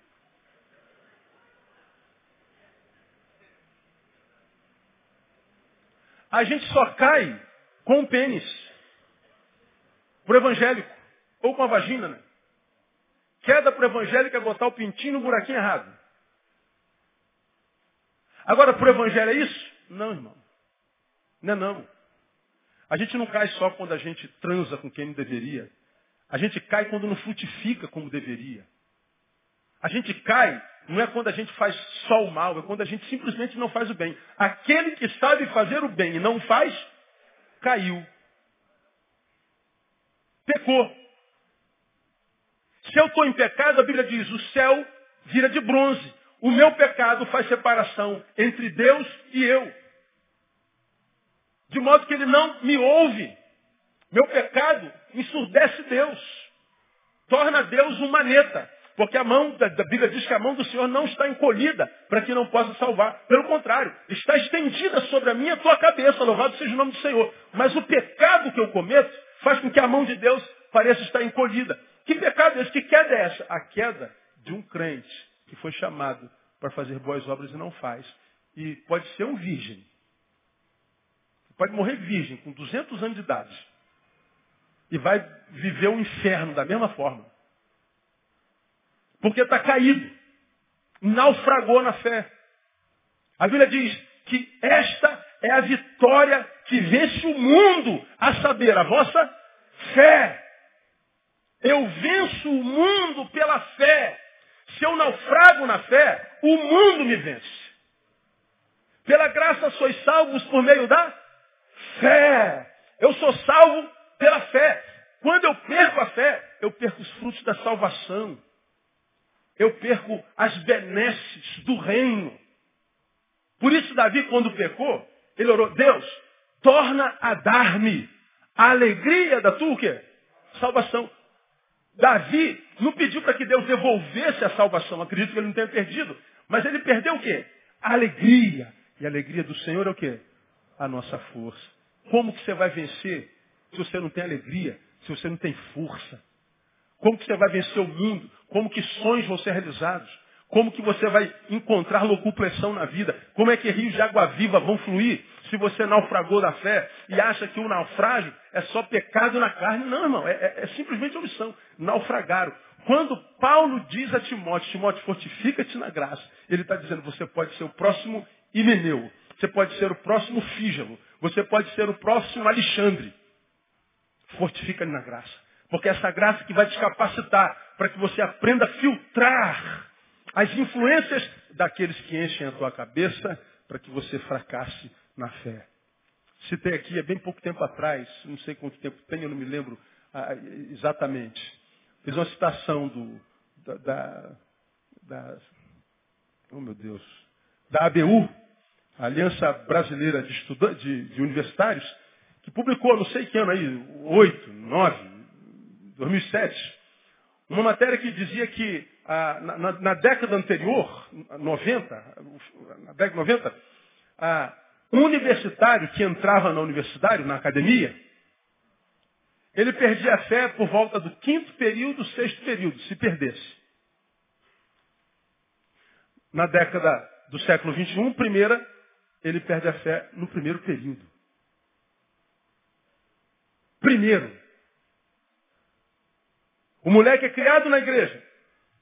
A gente só cai com o pênis. Pro evangélico. Ou com a vagina, né? Queda pro evangélico é botar o pintinho no buraquinho errado. Agora, pro evangelho é isso? Não, irmão. Não é não. A gente não cai só quando a gente transa com quem não deveria. A gente cai quando não frutifica como deveria. A gente cai não é quando a gente faz só o mal, é quando a gente simplesmente não faz o bem. Aquele que sabe fazer o bem e não faz, caiu. Pecou. Se eu estou em pecado, a Bíblia diz, o céu vira de bronze. O meu pecado faz separação entre Deus e eu. De modo que ele não me ouve. Meu pecado ensurdece Deus. Torna Deus um maneta. Porque a mão da, da Bíblia diz que a mão do Senhor não está encolhida para que não possa salvar. Pelo contrário, está estendida sobre a minha tua cabeça, louvado seja o nome do Senhor. Mas o pecado que eu cometo faz com que a mão de Deus pareça estar encolhida. Que pecado é esse? Que queda é essa? A queda de um crente que foi chamado para fazer boas obras e não faz. E pode ser um virgem. Pode morrer virgem, com 200 anos de idade. E vai viver o inferno da mesma forma. Porque está caído. Naufragou na fé. A Bíblia diz que esta é a vitória que vence o mundo, a saber, a vossa fé. Eu venço o mundo pela fé. Se eu naufrago na fé, o mundo me vence. Pela graça sois salvos por meio da fé. Eu sou salvo pela fé. Quando eu perco a fé, eu perco os frutos da salvação. Eu perco as benesses do reino. Por isso Davi, quando pecou, Ele orou, Deus, torna a dar-me a alegria da tua? Salvação. Davi não pediu para que Deus devolvesse a salvação. Acredito que ele não tenha perdido. Mas ele perdeu o quê? A alegria. E a alegria do Senhor é o quê? A nossa força. Como que você vai vencer se você não tem alegria? Se você não tem força? Como que você vai vencer o mundo? Como que sonhos vão ser realizados? Como que você vai encontrar locupressão na vida? Como é que rios de água viva vão fluir se você naufragou da fé e acha que o naufrágio é só pecado na carne? Não, irmão, é, é, é simplesmente omissão. Naufragaram. Quando Paulo diz a Timóteo, Timóteo, fortifica-te na graça, ele está dizendo, você pode ser o próximo Himeneu, você pode ser o próximo Fígelo, você pode ser o próximo Alexandre. Fortifica-te na graça. Porque é essa graça que vai te capacitar para que você aprenda a filtrar as influências daqueles que enchem a tua cabeça para que você fracasse na fé. Citei aqui há bem pouco tempo atrás, não sei quanto tempo tem, eu não me lembro ah, exatamente. Fiz uma citação do, da, da, da, oh meu Deus, da ABU, Aliança Brasileira de, de, de Universitários, que publicou, não sei que ano aí, 8, 9, 2007, uma matéria que dizia que ah, na, na, década anterior, 90, na década de 90, ah, um universitário que entrava na universidade, na academia, ele perdia a fé por volta do quinto período, sexto período, se perdesse. Na década do século XXI, primeira, ele perde a fé no primeiro período. Primeiro. O moleque é criado na igreja.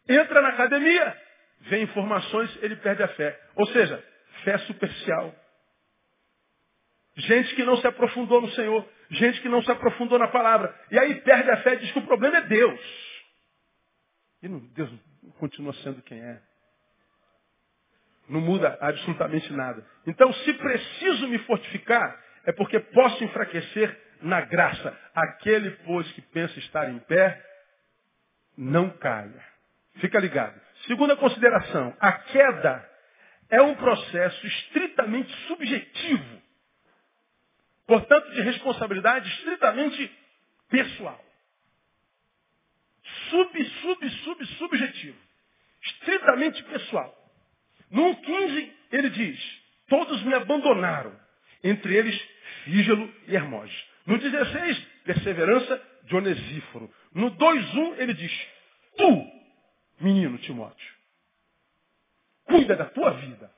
Entra na academia, vê informações, ele perde a fé. Ou seja, fé superficial. Gente que não se aprofundou no Senhor. Gente que não se aprofundou na palavra. E aí perde a fé e diz que o problema é Deus. E não, Deus continua sendo quem é. Não muda absolutamente nada. Então, se preciso me fortificar, é porque posso enfraquecer na graça. Aquele, pois, que pensa estar em pé, não caia. Fica ligado. Segunda consideração, a queda é um processo estritamente subjetivo. Portanto, de responsabilidade estritamente pessoal. Sub, sub, sub, subjetivo. Estritamente pessoal. No 15, ele diz, todos me abandonaram, entre eles Fígelo e Hermógenes. No 16, perseverança de Onesíforo. No 2.1 ele diz, tu, menino Timóteo, cuida da tua vida.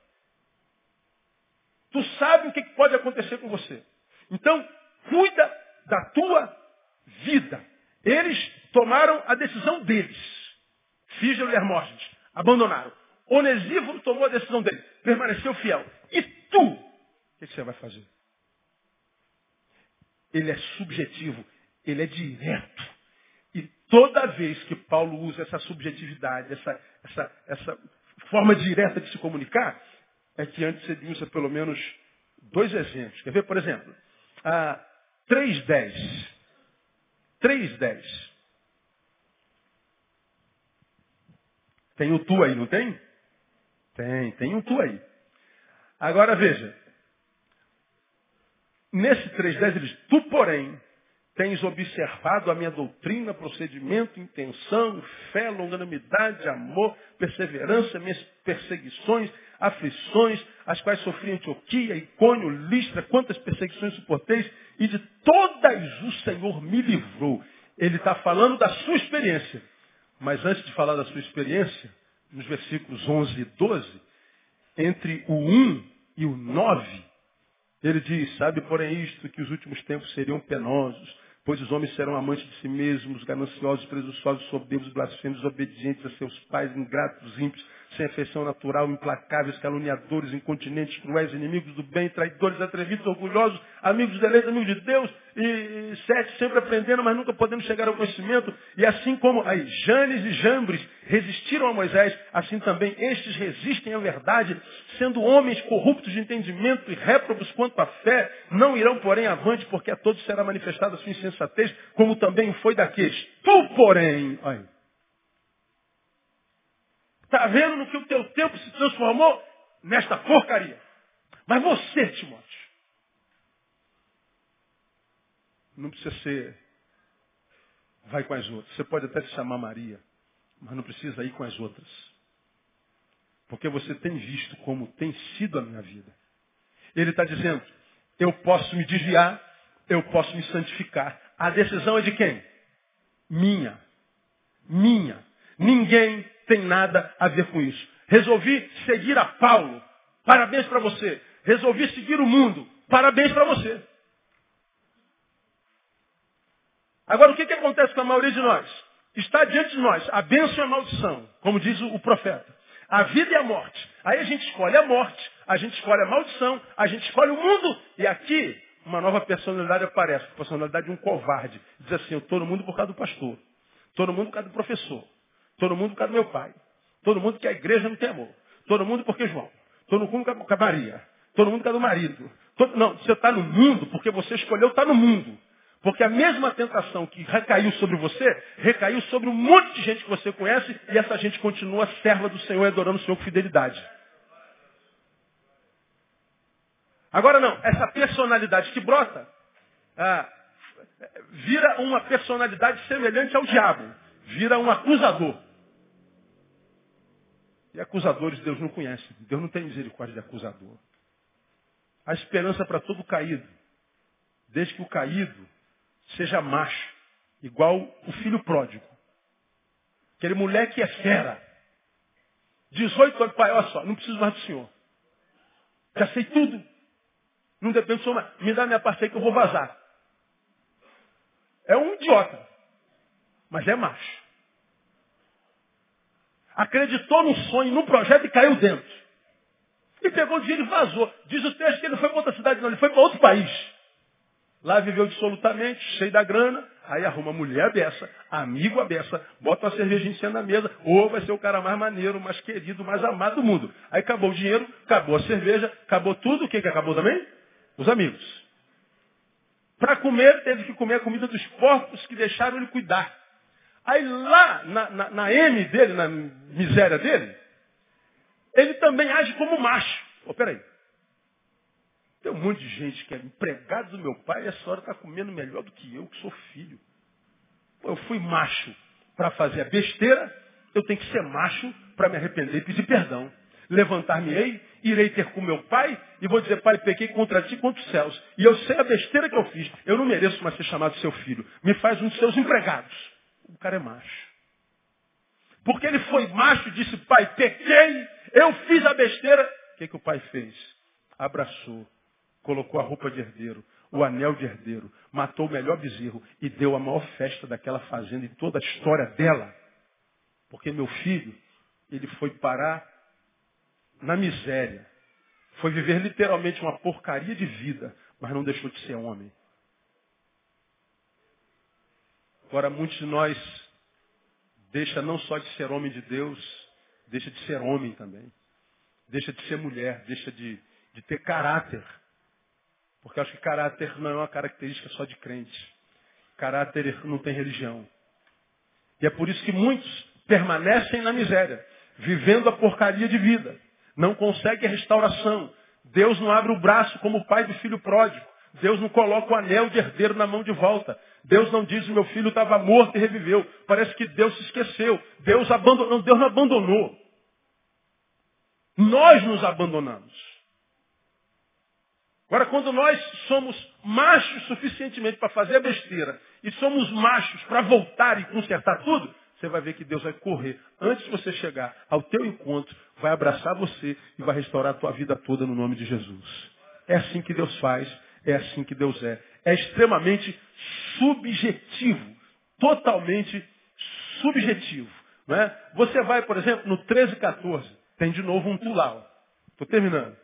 Tu sabe o que pode acontecer com você. Então, cuida da tua vida. Eles tomaram a decisão deles. Fígelo e Hermógenes abandonaram. Onesíforo tomou a decisão dele. Permaneceu fiel. E tu, o que você vai fazer? Ele é subjetivo. Ele é direto. E toda vez que Paulo usa essa subjetividade, essa, essa, essa forma direta de se comunicar, é que antes ele usa pelo menos dois exemplos. Quer ver, por exemplo, a 3.10. 3.10. Tem o tu aí, não tem? Tem, tem um tu aí. Agora veja. Nesse 3.10 ele diz, tu porém tens observado a minha doutrina, procedimento, intenção, fé, longanimidade, amor, perseverança, minhas perseguições, aflições, as quais sofri em Antioquia, Icônio, Listra, quantas perseguições suporteis, e de todas o Senhor me livrou. Ele está falando da sua experiência. Mas antes de falar da sua experiência, nos versículos 11 e 12, entre o 1 e o 9, ele diz, sabe porém isto, que os últimos tempos seriam penosos, Pois os homens serão amantes de si mesmos, gananciosos, presunçosos, soberbos, blasfemos, desobedientes a seus pais, ingratos, ímpios, sem afeição natural, implacáveis, caluniadores, incontinentes, cruéis, inimigos do bem, traidores, atrevidos, orgulhosos, amigos de lei, amigos de Deus, e, sete, sempre aprendendo, mas nunca podendo chegar ao conhecimento. E assim como aí, Janes e Jambres resistiram a Moisés, assim também estes resistem à verdade, sendo homens corruptos de entendimento e réprobos quanto à fé, não irão, porém, avante, porque a todos será manifestada a sua insensatez, como também foi daqueles. Tu, porém, olha, Está vendo no que o teu tempo se transformou? Nesta porcaria. Mas você, Timóteo, não precisa ser vai com as outras. Você pode até se chamar Maria, mas não precisa ir com as outras. Porque você tem visto como tem sido a minha vida. Ele está dizendo, eu posso me desviar, eu posso me santificar. A decisão é de quem? Minha. Minha. Ninguém tem nada a ver com isso. Resolvi seguir a Paulo. Parabéns para você. Resolvi seguir o mundo. Parabéns para você. Agora, o que, que acontece com a maioria de nós? Está diante de nós a bênção e a maldição, como diz o profeta. A vida e a morte. Aí a gente escolhe a morte, a gente escolhe a maldição, a gente escolhe o mundo. E aqui, uma nova personalidade aparece, a personalidade de um covarde. Diz assim, eu estou no mundo por causa do pastor. Estou no mundo por causa do professor. No mundo por causa do meu pai. Todo mundo que a igreja não tem amor. Todo mundo porque João. Todo mundo por causa Maria. Todo mundo por causa do marido. Todo... Não, você está no mundo porque você escolheu estar no mundo. Porque a mesma tentação que recaiu sobre você, recaiu sobre um monte de gente que você conhece e essa gente continua serva do Senhor e adorando o Senhor com fidelidade. Agora não, essa personalidade que brota, ah, vira uma personalidade semelhante ao diabo. Vira um acusador. E acusadores Deus não conhece. Deus não tem misericórdia de acusador. A esperança para todo caído. Desde que o caído seja macho, igual o filho pródigo. Aquele moleque é fera. 18 anos, pai, olha só, não preciso mais do senhor. Já sei tudo. Não depende do senhor mais. Me dá minha parte aí que eu vou vazar. É um idiota. Mas é macho. Acreditou no sonho, num projeto e caiu dentro. E pegou o dinheiro e vazou. Diz o texto que ele foi para outra cidade, não, ele foi para outro país. Lá viveu dissolutamente, cheio da grana, aí arruma mulher beça, amigo a beça, bota uma cervejinha em cima na mesa, ou vai ser o cara mais maneiro, mais querido, mais amado do mundo. Aí acabou o dinheiro, acabou a cerveja, acabou tudo, o que, que acabou também? Os amigos. Para comer, teve que comer a comida dos porcos que deixaram ele cuidar. Aí lá, na, na, na M dele, na miséria dele, ele também age como macho. Oh, peraí, tem um monte de gente que é empregado do meu pai e essa hora está comendo melhor do que eu, que sou filho. Pô, eu fui macho para fazer a besteira, eu tenho que ser macho para me arrepender e pedir perdão. Levantar-me-ei, irei ter com meu pai e vou dizer, pai, pequei contra ti contra os céus. E eu sei a besteira que eu fiz. Eu não mereço mais ser chamado seu filho. Me faz um dos seus empregados. O cara é macho. Porque ele foi macho e disse, pai, pequei, eu fiz a besteira. O que, que o pai fez? Abraçou colocou a roupa de herdeiro, o anel de herdeiro, matou o melhor bezerro e deu a maior festa daquela fazenda em toda a história dela. Porque meu filho, ele foi parar na miséria. Foi viver literalmente uma porcaria de vida, mas não deixou de ser homem. Agora, muitos de nós deixa não só de ser homem de Deus, deixa de ser homem também. Deixa de ser mulher, deixa de, de ter caráter. Porque acho que caráter não é uma característica só de crente. Caráter não tem religião. E é por isso que muitos permanecem na miséria, vivendo a porcaria de vida. Não conseguem a restauração. Deus não abre o braço como o pai do filho pródigo. Deus não coloca o anel de herdeiro na mão de volta. Deus não diz, meu filho estava morto e reviveu. Parece que Deus se esqueceu. Deus abandonou. Deus não abandonou. Nós nos abandonamos. Agora, quando nós somos machos suficientemente para fazer a besteira e somos machos para voltar e consertar tudo, você vai ver que Deus vai correr antes de você chegar ao teu encontro, vai abraçar você e vai restaurar a tua vida toda no nome de Jesus. É assim que Deus faz, é assim que Deus é. É extremamente subjetivo, totalmente subjetivo. Não é? Você vai, por exemplo, no 13, 14, tem de novo um tu lá. Estou terminando.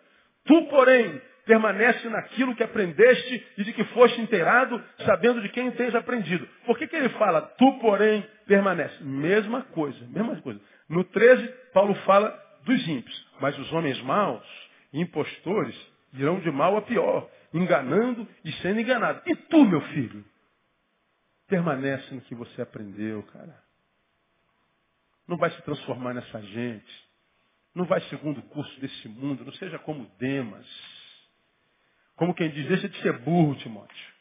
Tu, porém, permanece naquilo que aprendeste e de que foste inteirado, sabendo de quem tens aprendido. Por que, que ele fala, tu, porém, permanece? Mesma coisa, mesma coisa. No 13, Paulo fala dos ímpios. Mas os homens maus, impostores, irão de mal a pior, enganando e sendo enganados. E tu, meu filho? Permanece no que você aprendeu, cara. Não vai se transformar nessa gente. Não vai segundo o curso desse mundo. Não seja como Demas como quem diz, deixa de ser burro, Timóteo.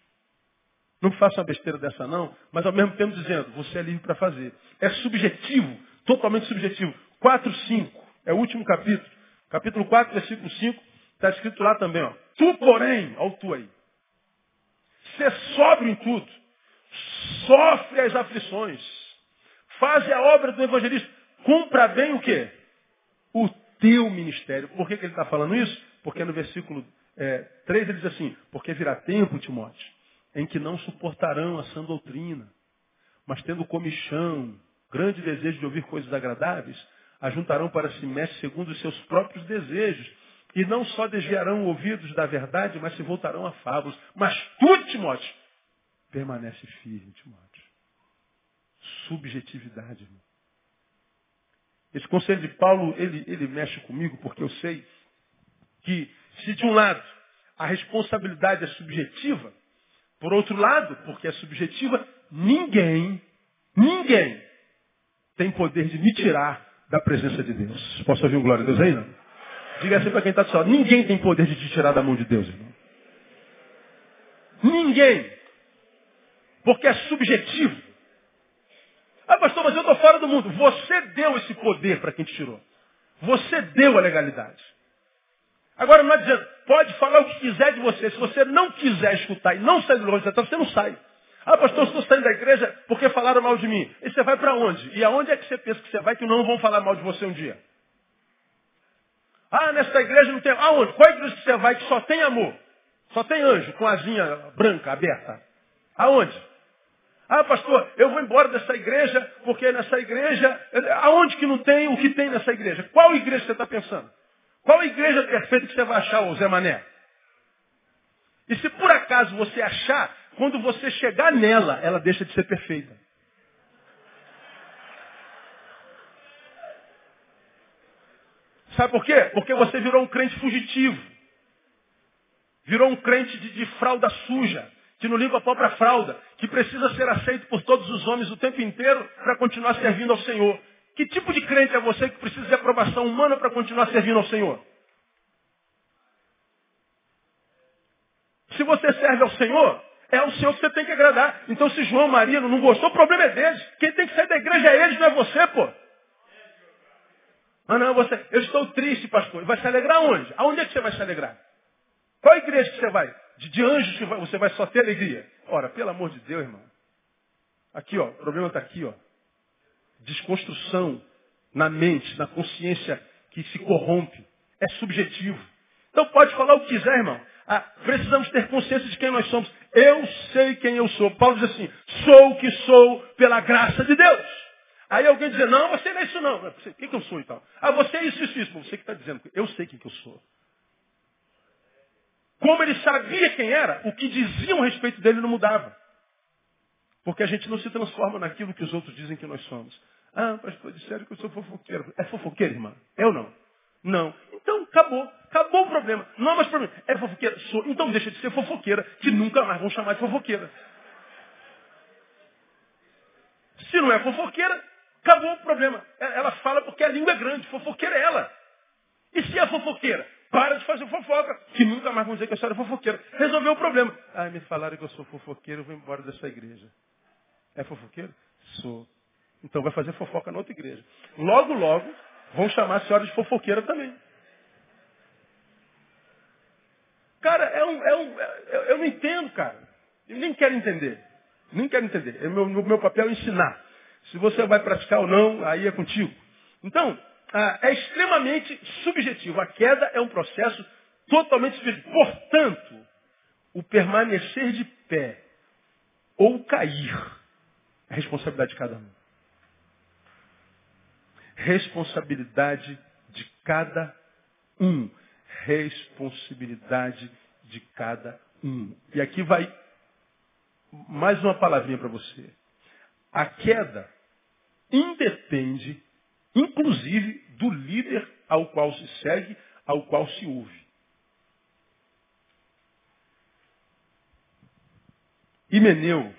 Não faça uma besteira dessa não, mas ao mesmo tempo dizendo, você é livre para fazer. É subjetivo, totalmente subjetivo. 4, 5, é o último capítulo. Capítulo 4, versículo 5, está escrito lá também, ó. Tu, porém, ao tu aí. Ser sóbrio em tudo. Sofre as aflições. Faz a obra do evangelista. Cumpra bem o quê? O teu ministério. Por que, que ele está falando isso? Porque no versículo é, 3 ele diz assim, porque virá tempo, Timóteo, em que não suportarão a sã doutrina, mas tendo comichão, grande desejo de ouvir coisas agradáveis, ajuntarão para si mestre segundo os seus próprios desejos, e não só desviarão ouvidos da verdade, mas se voltarão a fábulas. Mas tu, Timóteo, permanece firme, Timóteo. Subjetividade, irmão. Esse conselho de Paulo, ele, ele mexe comigo porque eu sei que se de um lado a responsabilidade é subjetiva, por outro lado, porque é subjetiva, ninguém, ninguém tem poder de me tirar da presença de Deus. Posso ouvir um glória a Deus não? Diga assim para quem está céu, ninguém tem poder de te tirar da mão de Deus, irmão. Ninguém. Porque é subjetivo. Ah, pastor, mas eu estou fora do mundo. Você deu esse poder para quem te tirou. Você deu a legalidade. Agora não adianta. Pode falar o que quiser de você. Se você não quiser escutar e não sair do longe você não sai. Ah, pastor, estou saindo da igreja porque falaram mal de mim. E você vai para onde? E aonde é que você pensa que você vai que não vão falar mal de você um dia? Ah, nessa igreja não tem. Aonde? Qual igreja que você vai que só tem amor? Só tem anjo com asinha branca aberta? Aonde? Ah, pastor, eu vou embora dessa igreja porque nessa igreja. Aonde que não tem o que tem nessa igreja? Qual igreja você está pensando? Qual igreja perfeita que você vai achar, ô Zé Mané? E se por acaso você achar, quando você chegar nela, ela deixa de ser perfeita. Sabe por quê? Porque você virou um crente fugitivo. Virou um crente de, de fralda suja, que não limpa a própria fralda, que precisa ser aceito por todos os homens o tempo inteiro para continuar servindo ao Senhor. Que tipo de crente é você que precisa de aprovação humana para continuar servindo ao Senhor? Se você serve ao Senhor, é ao Senhor que você tem que agradar. Então se João Maria não gostou, o problema é deles. Quem tem que sair da igreja é eles, não é você, pô. Ah não, você, eu estou triste, pastor. Vai se alegrar onde? Aonde é que você vai se alegrar? Qual igreja que você vai? De, de anjos que vai, você vai só ter alegria? Ora, pelo amor de Deus, irmão. Aqui, ó, o problema está aqui, ó desconstrução na mente, na consciência que se corrompe. É subjetivo. Então pode falar o que quiser, irmão. Ah, precisamos ter consciência de quem nós somos. Eu sei quem eu sou. Paulo diz assim, sou o que sou pela graça de Deus. Aí alguém diz, não, você não é isso não. O que, que eu sou então? Ah, você é isso, isso, isso. Você que está dizendo, eu sei quem que eu sou. Como ele sabia quem era, o que diziam a respeito dele não mudava. Porque a gente não se transforma naquilo que os outros dizem que nós somos. Ah, pastor, disseram que eu sou fofoqueiro. É fofoqueiro, irmã? É ou não? Não. Então, acabou. Acabou o problema. Não há mais problema. É fofoqueira? Sou. Então deixa de ser fofoqueira, que nunca mais vão chamar de fofoqueira. Se não é fofoqueira, acabou o problema. Ela fala porque a língua é grande. Fofoqueira é ela. E se é fofoqueira? Para de fazer fofoca, que nunca mais vão dizer que a senhora é fofoqueira. Resolveu o problema. Ah, me falaram que eu sou fofoqueiro, eu vou embora dessa igreja. É fofoqueiro? Sou. Então vai fazer fofoca na outra igreja. Logo, logo, vão chamar a senhora de fofoqueira também. Cara, é um, é um, é, eu não entendo, cara. Eu nem quero entender. Nem quero entender. É meu, meu papel é ensinar. Se você vai praticar ou não, aí é contigo. Então, ah, é extremamente subjetivo. A queda é um processo totalmente subjetivo. Portanto, o permanecer de pé ou cair é responsabilidade de cada um. Responsabilidade de cada um. Responsabilidade de cada um. E aqui vai mais uma palavrinha para você. A queda independe, inclusive, do líder ao qual se segue, ao qual se ouve. Himeneu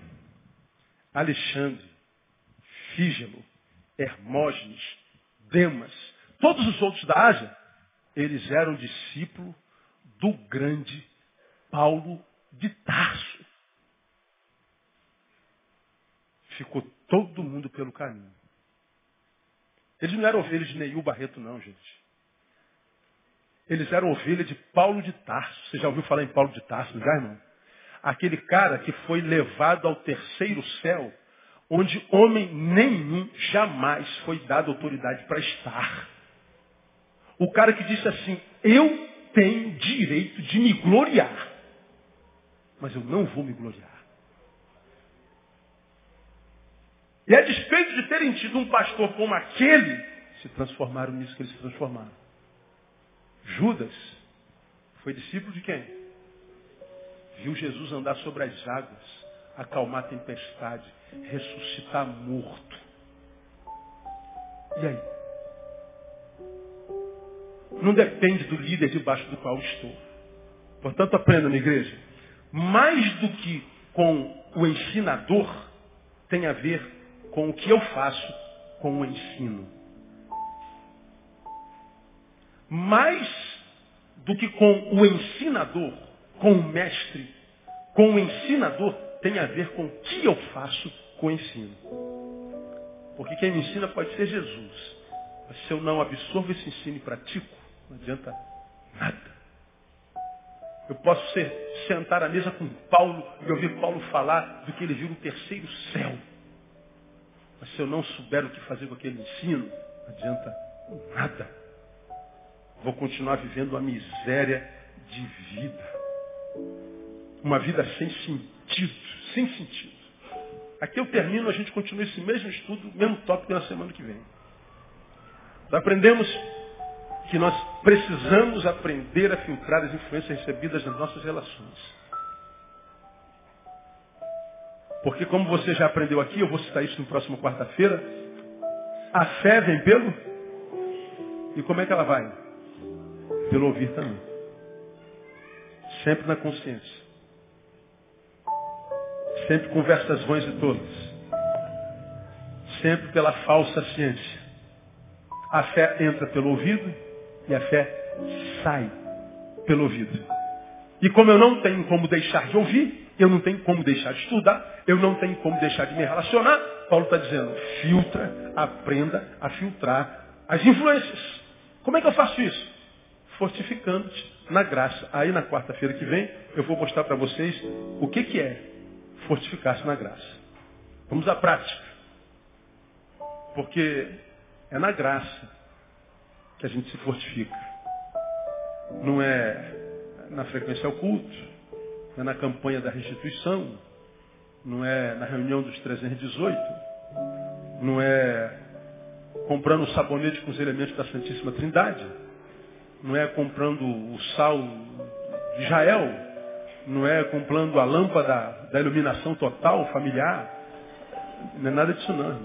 Alexandre, Fígelo, Hermógenes, Demas, todos os outros da Ásia, eles eram discípulos do grande Paulo de Tarso. ficou todo mundo pelo caminho. Eles não eram ovelhas de Neil Barreto, não, gente. Eles eram ovelhas de Paulo de Tarso. Você já ouviu falar em Paulo de Tarso, já, irmão? Aquele cara que foi levado ao terceiro céu, onde homem nenhum jamais foi dado autoridade para estar. O cara que disse assim, eu tenho direito de me gloriar, mas eu não vou me gloriar. E a despeito de terem tido um pastor como aquele, se transformaram nisso que eles se transformaram. Judas foi discípulo de quem? Viu Jesus andar sobre as águas, acalmar a tempestade, ressuscitar morto. E aí? Não depende do líder debaixo do qual estou. Portanto, aprenda, minha igreja. Mais do que com o ensinador, tem a ver com o que eu faço com o ensino. Mais do que com o ensinador, com o mestre, com o ensinador, tem a ver com o que eu faço com o ensino. Porque quem me ensina pode ser Jesus. Mas se eu não absorvo esse ensino e pratico, não adianta nada. Eu posso ser, sentar à mesa com Paulo e ouvir Paulo falar do que ele viu no terceiro céu. Mas se eu não souber o que fazer com aquele ensino, não adianta nada. Vou continuar vivendo uma miséria de vida. Uma vida sem sentido. Sem sentido. Aqui eu termino, a gente continua esse mesmo estudo, mesmo tópico na semana que vem. Aprendemos que nós precisamos aprender a filtrar as influências recebidas nas nossas relações. Porque como você já aprendeu aqui, eu vou citar isso no próximo quarta-feira, a fé vem pelo? E como é que ela vai? Pelo ouvir também. Sempre na consciência. Sempre com versas vãs e todas. Sempre pela falsa ciência. A fé entra pelo ouvido e a fé sai pelo ouvido. E como eu não tenho como deixar de ouvir, eu não tenho como deixar de estudar, eu não tenho como deixar de me relacionar. Paulo está dizendo, filtra, aprenda a filtrar as influências. Como é que eu faço isso? Fortificando-te na graça. Aí na quarta-feira que vem, eu vou mostrar para vocês o que, que é fortificar-se na graça. Vamos à prática. Porque é na graça que a gente se fortifica. Não é na frequência ao culto, não é na campanha da restituição, não é na reunião dos 318, não é comprando o sabonete com os elementos da Santíssima Trindade, não é comprando o sal de Israel, não é comprando a lâmpada da iluminação total, familiar, não é nada disso não.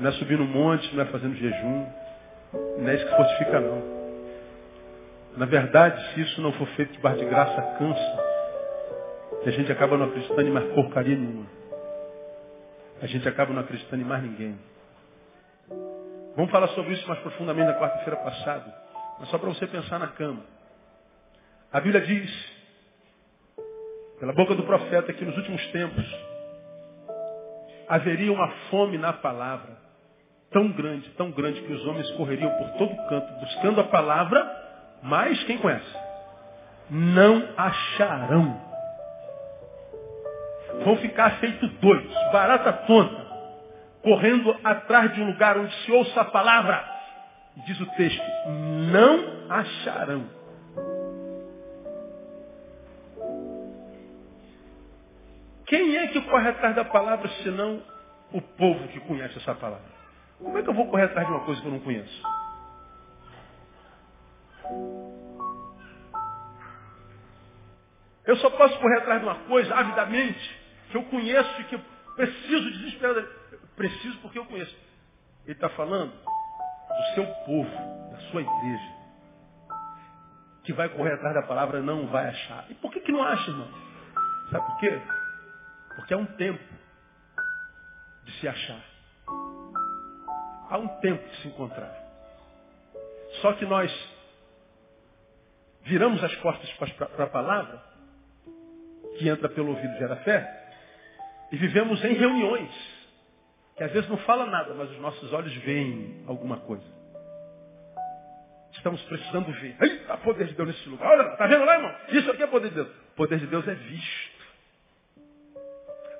Não é subir no monte, não é fazendo jejum, não é isso que fortifica não. Na verdade, se isso não for feito debaixo de graça, cansa. E a gente acaba não acreditando em mais porcaria nenhuma. A gente acaba não acreditando em mais ninguém. Vamos falar sobre isso mais profundamente na quarta-feira passada. Mas só para você pensar na cama. A Bíblia diz, pela boca do profeta, que nos últimos tempos haveria uma fome na palavra tão grande, tão grande, que os homens correriam por todo canto buscando a palavra mas quem conhece? Não acharão. Vão ficar feito doidos, barata tonta, correndo atrás de um lugar onde se ouça a palavra. Diz o texto, não acharão. Quem é que corre atrás da palavra senão o povo que conhece essa palavra? Como é que eu vou correr atrás de uma coisa que eu não conheço? Eu só posso correr atrás de uma coisa avidamente que eu conheço e que eu preciso desesperadamente. Preciso porque eu conheço. Ele está falando do seu povo, da sua igreja, que vai correr atrás da palavra não vai achar. E por que, que não acha, irmão? Sabe por quê? Porque há um tempo de se achar. Há um tempo de se encontrar. Só que nós viramos as costas para a palavra, que entra pelo ouvido gera fé, E vivemos em reuniões, que às vezes não fala nada, mas os nossos olhos veem alguma coisa. Estamos precisando ver. Eita, poder de Deus nesse lugar. Olha, tá vendo lá, irmão? Isso aqui é poder de Deus. O poder de Deus é visto.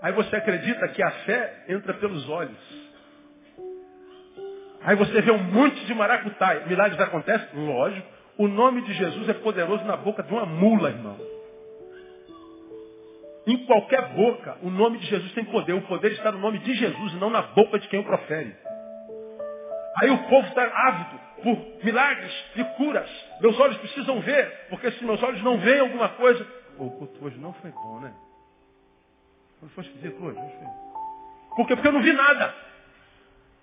Aí você acredita que a fé entra pelos olhos. Aí você vê um monte de maracutaia. Milagres acontecem? Lógico. O nome de Jesus é poderoso na boca de uma mula, irmão. Em qualquer boca, o nome de Jesus tem poder. O poder está no nome de Jesus, não na boca de quem o profere. Aí o povo está ávido por milagres e curas. Meus olhos precisam ver, porque se meus olhos não veem alguma coisa. O culto hoje não foi bom, né? Não foi esquisito hoje? Por quê? Porque eu não vi nada.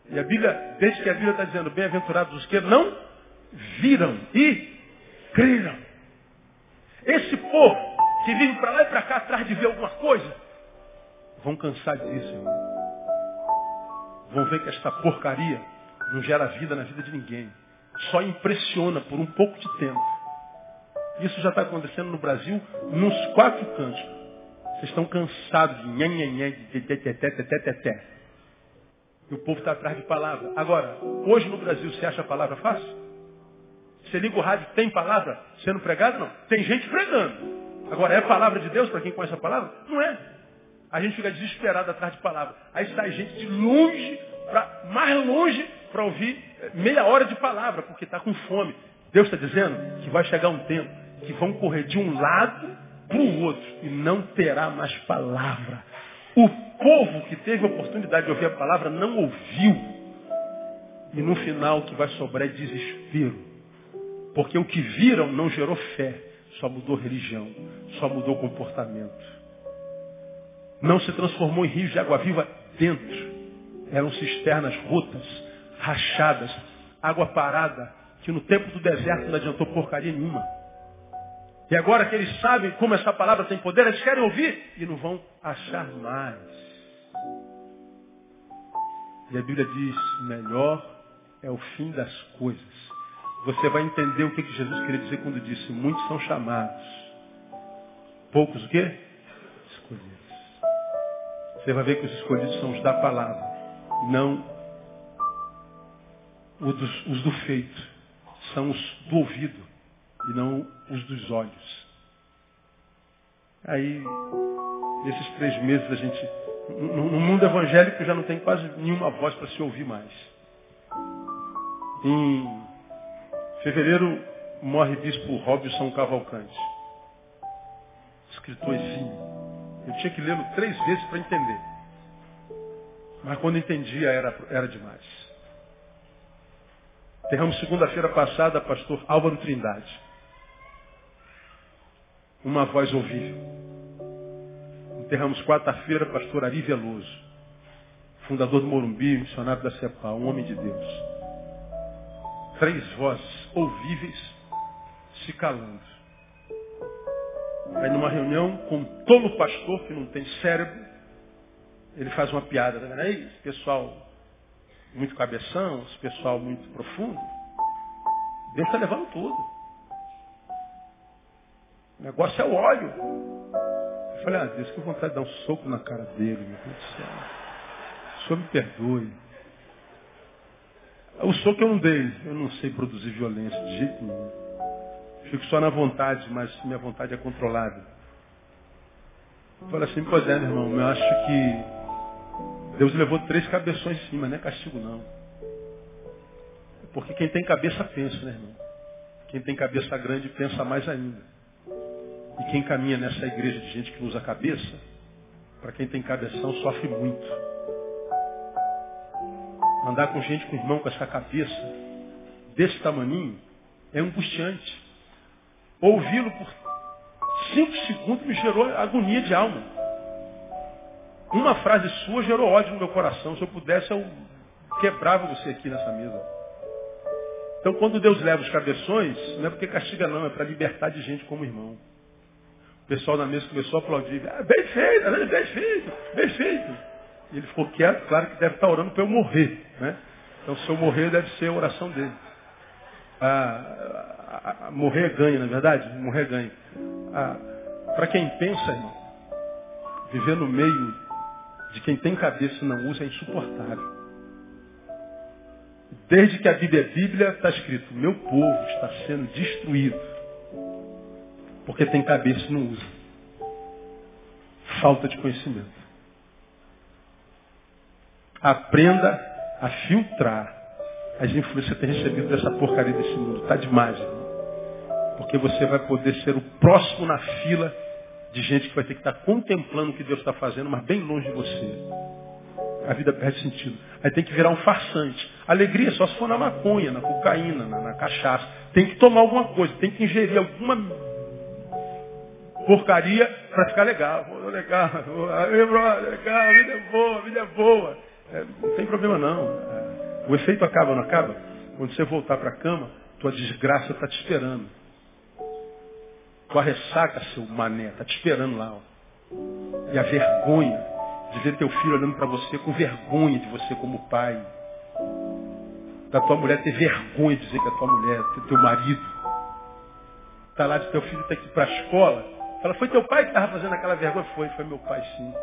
E a Bíblia, desde que a Bíblia está dizendo, bem-aventurados os que não viram e creram. Esse povo que vive para lá e para cá atrás de ver alguma coisa, vão cansar disso, irmão. Vão ver que esta porcaria não gera vida na vida de ninguém. Só impressiona por um pouco de tempo. Isso já está acontecendo no Brasil nos quatro cantos. Vocês estão cansados de nhanhanhã, de teteteteteteté. E o povo está atrás de palavra. Agora, hoje no Brasil, você acha a palavra fácil? Você liga o rádio, tem palavra sendo pregada? Não. Tem gente pregando. Agora, é palavra de Deus para quem conhece a palavra? Não é. A gente fica desesperado atrás de palavra. Aí sai gente de longe, pra, mais longe, para ouvir meia hora de palavra, porque está com fome. Deus está dizendo que vai chegar um tempo que vão correr de um lado para o outro e não terá mais palavra. O povo que teve a oportunidade de ouvir a palavra não ouviu. E no final o que vai sobrar é desespero. Porque o que viram não gerou fé, só mudou religião, só mudou comportamento. Não se transformou em rios de água viva dentro. Eram cisternas rotas, rachadas, água parada, que no tempo do deserto não adiantou porcaria nenhuma. E agora que eles sabem como essa palavra tem poder, eles querem ouvir e não vão achar mais. E a Bíblia diz, melhor é o fim das coisas. Você vai entender o que, que Jesus queria dizer quando disse, muitos são chamados. Poucos o quê? Escolhidos. Você vai ver que os escolhidos são os da palavra, não os, do feito são os do ouvido e não os dos olhos. Aí, nesses três meses, a gente, no mundo evangélico, já não tem quase nenhuma voz para se ouvir mais. Em fevereiro, morre bispo Robson Cavalcante. Escritorzinho. Eu tinha que lê-lo três vezes para entender. Mas quando entendia, era, era demais. Terramos segunda-feira passada, pastor Álvaro Trindade. Uma voz ouvível. Enterramos quarta-feira, pastor Ari Veloso, fundador do Morumbi, missionário da CEPAL, um homem de Deus. Três vozes ouvíveis se calando. Aí numa reunião com um tolo pastor que não tem cérebro, ele faz uma piada, vendo aí? Pessoal muito cabeção, esse pessoal muito profundo, Deus está levando tudo. O negócio é o óleo. Eu falei, ah, Deus, que vontade de dar um soco na cara dele, meu Deus do céu. O Senhor me perdoe. O soco eu não dei. Eu não sei produzir violência de jeito nenhum. Fico só na vontade, mas minha vontade é controlada. Falei assim, pois é, meu irmão, eu acho que Deus levou três cabeções em cima, não é castigo não. Porque quem tem cabeça pensa, né, irmão? Quem tem cabeça grande pensa mais ainda. E quem caminha nessa igreja de gente que usa cabeça, para quem tem cabeção, sofre muito. Andar com gente com irmão com essa cabeça, desse tamaninho, é angustiante. Ouvi-lo por cinco segundos me gerou agonia de alma. Uma frase sua gerou ódio no meu coração. Se eu pudesse, eu quebrava você aqui nessa mesa. Então, quando Deus leva os cabeções, não é porque castiga, não, é para libertar de gente como irmão. O pessoal na mesa começou a aplaudir. Ah, bem feito, bem feito, bem feito. E ele ficou quieto, claro que deve estar orando para eu morrer. Né? Então, se eu morrer, deve ser a oração dele. Ah, ah, morrer ganha, na é verdade? Morrer ganha. para quem pensa, irmão, viver no meio de quem tem cabeça e não usa é insuportável. Desde que a Bíblia é Bíblia, está escrito, meu povo está sendo destruído. Porque tem cabeça e não usa. Falta de conhecimento. Aprenda a filtrar as influências que tem recebido dessa porcaria desse mundo. Está demais. Porque você vai poder ser o próximo na fila de gente que vai ter que estar contemplando o que Deus está fazendo, mas bem longe de você. A vida perde sentido. Aí tem que virar um farsante. Alegria só se for na maconha, na cocaína, na, na cachaça. Tem que tomar alguma coisa, tem que ingerir alguma porcaria para ficar legal. legal, legal, a vida é boa, a vida é boa. É, não tem problema não. É, o efeito acaba, não acaba? Quando você voltar para a cama, tua desgraça está te esperando. Tua ressaca, seu mané, está te esperando lá. Ó. E a vergonha de ver teu filho olhando para você com vergonha de você como pai. Da tua mulher ter vergonha de dizer que é tua mulher, teu marido. Está lá de teu filho que ir para a escola. Fala, foi teu pai que estava fazendo aquela vergonha? Foi, foi meu pai sim.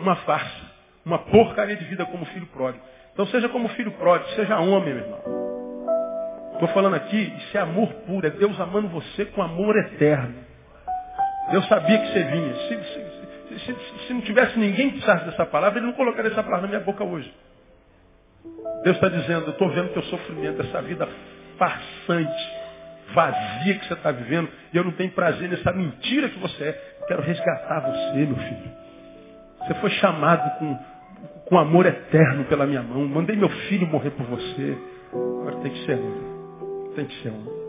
Uma farsa. Uma porcaria de vida como filho pródigo. Então seja como filho pródigo, seja homem, meu irmão. Estou falando aqui, isso é amor puro, é Deus amando você com amor eterno. Deus sabia que você vinha. Se, se, se, se não tivesse ninguém que precisasse dessa palavra, ele não colocaria essa palavra na minha boca hoje. Deus está dizendo, eu estou vendo teu sofrimento, essa vida farsante, vazia que você está vivendo, e eu não tenho prazer nessa mentira que você é. Eu quero resgatar você, meu filho. Você foi chamado com, com amor eterno pela minha mão. Mandei meu filho morrer por você. Agora tem que ser um. Tem que ser um.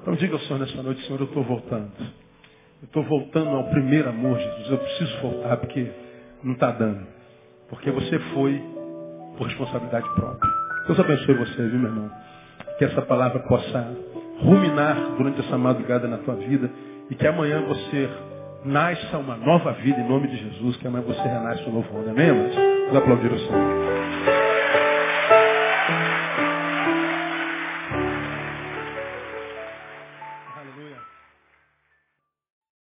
Então diga ao Senhor nessa noite, Senhor, eu estou voltando. Eu estou voltando ao primeiro amor, Jesus. Eu preciso voltar porque não está dando. Porque você foi por responsabilidade própria. Deus abençoe você, viu, meu irmão? Que essa palavra possa ruminar durante essa madrugada na tua vida e que amanhã você nasça uma nova vida em nome de Jesus, que amanhã você renasça um novo homem. Amém, irmãos? Vamos aplaudir o Senhor.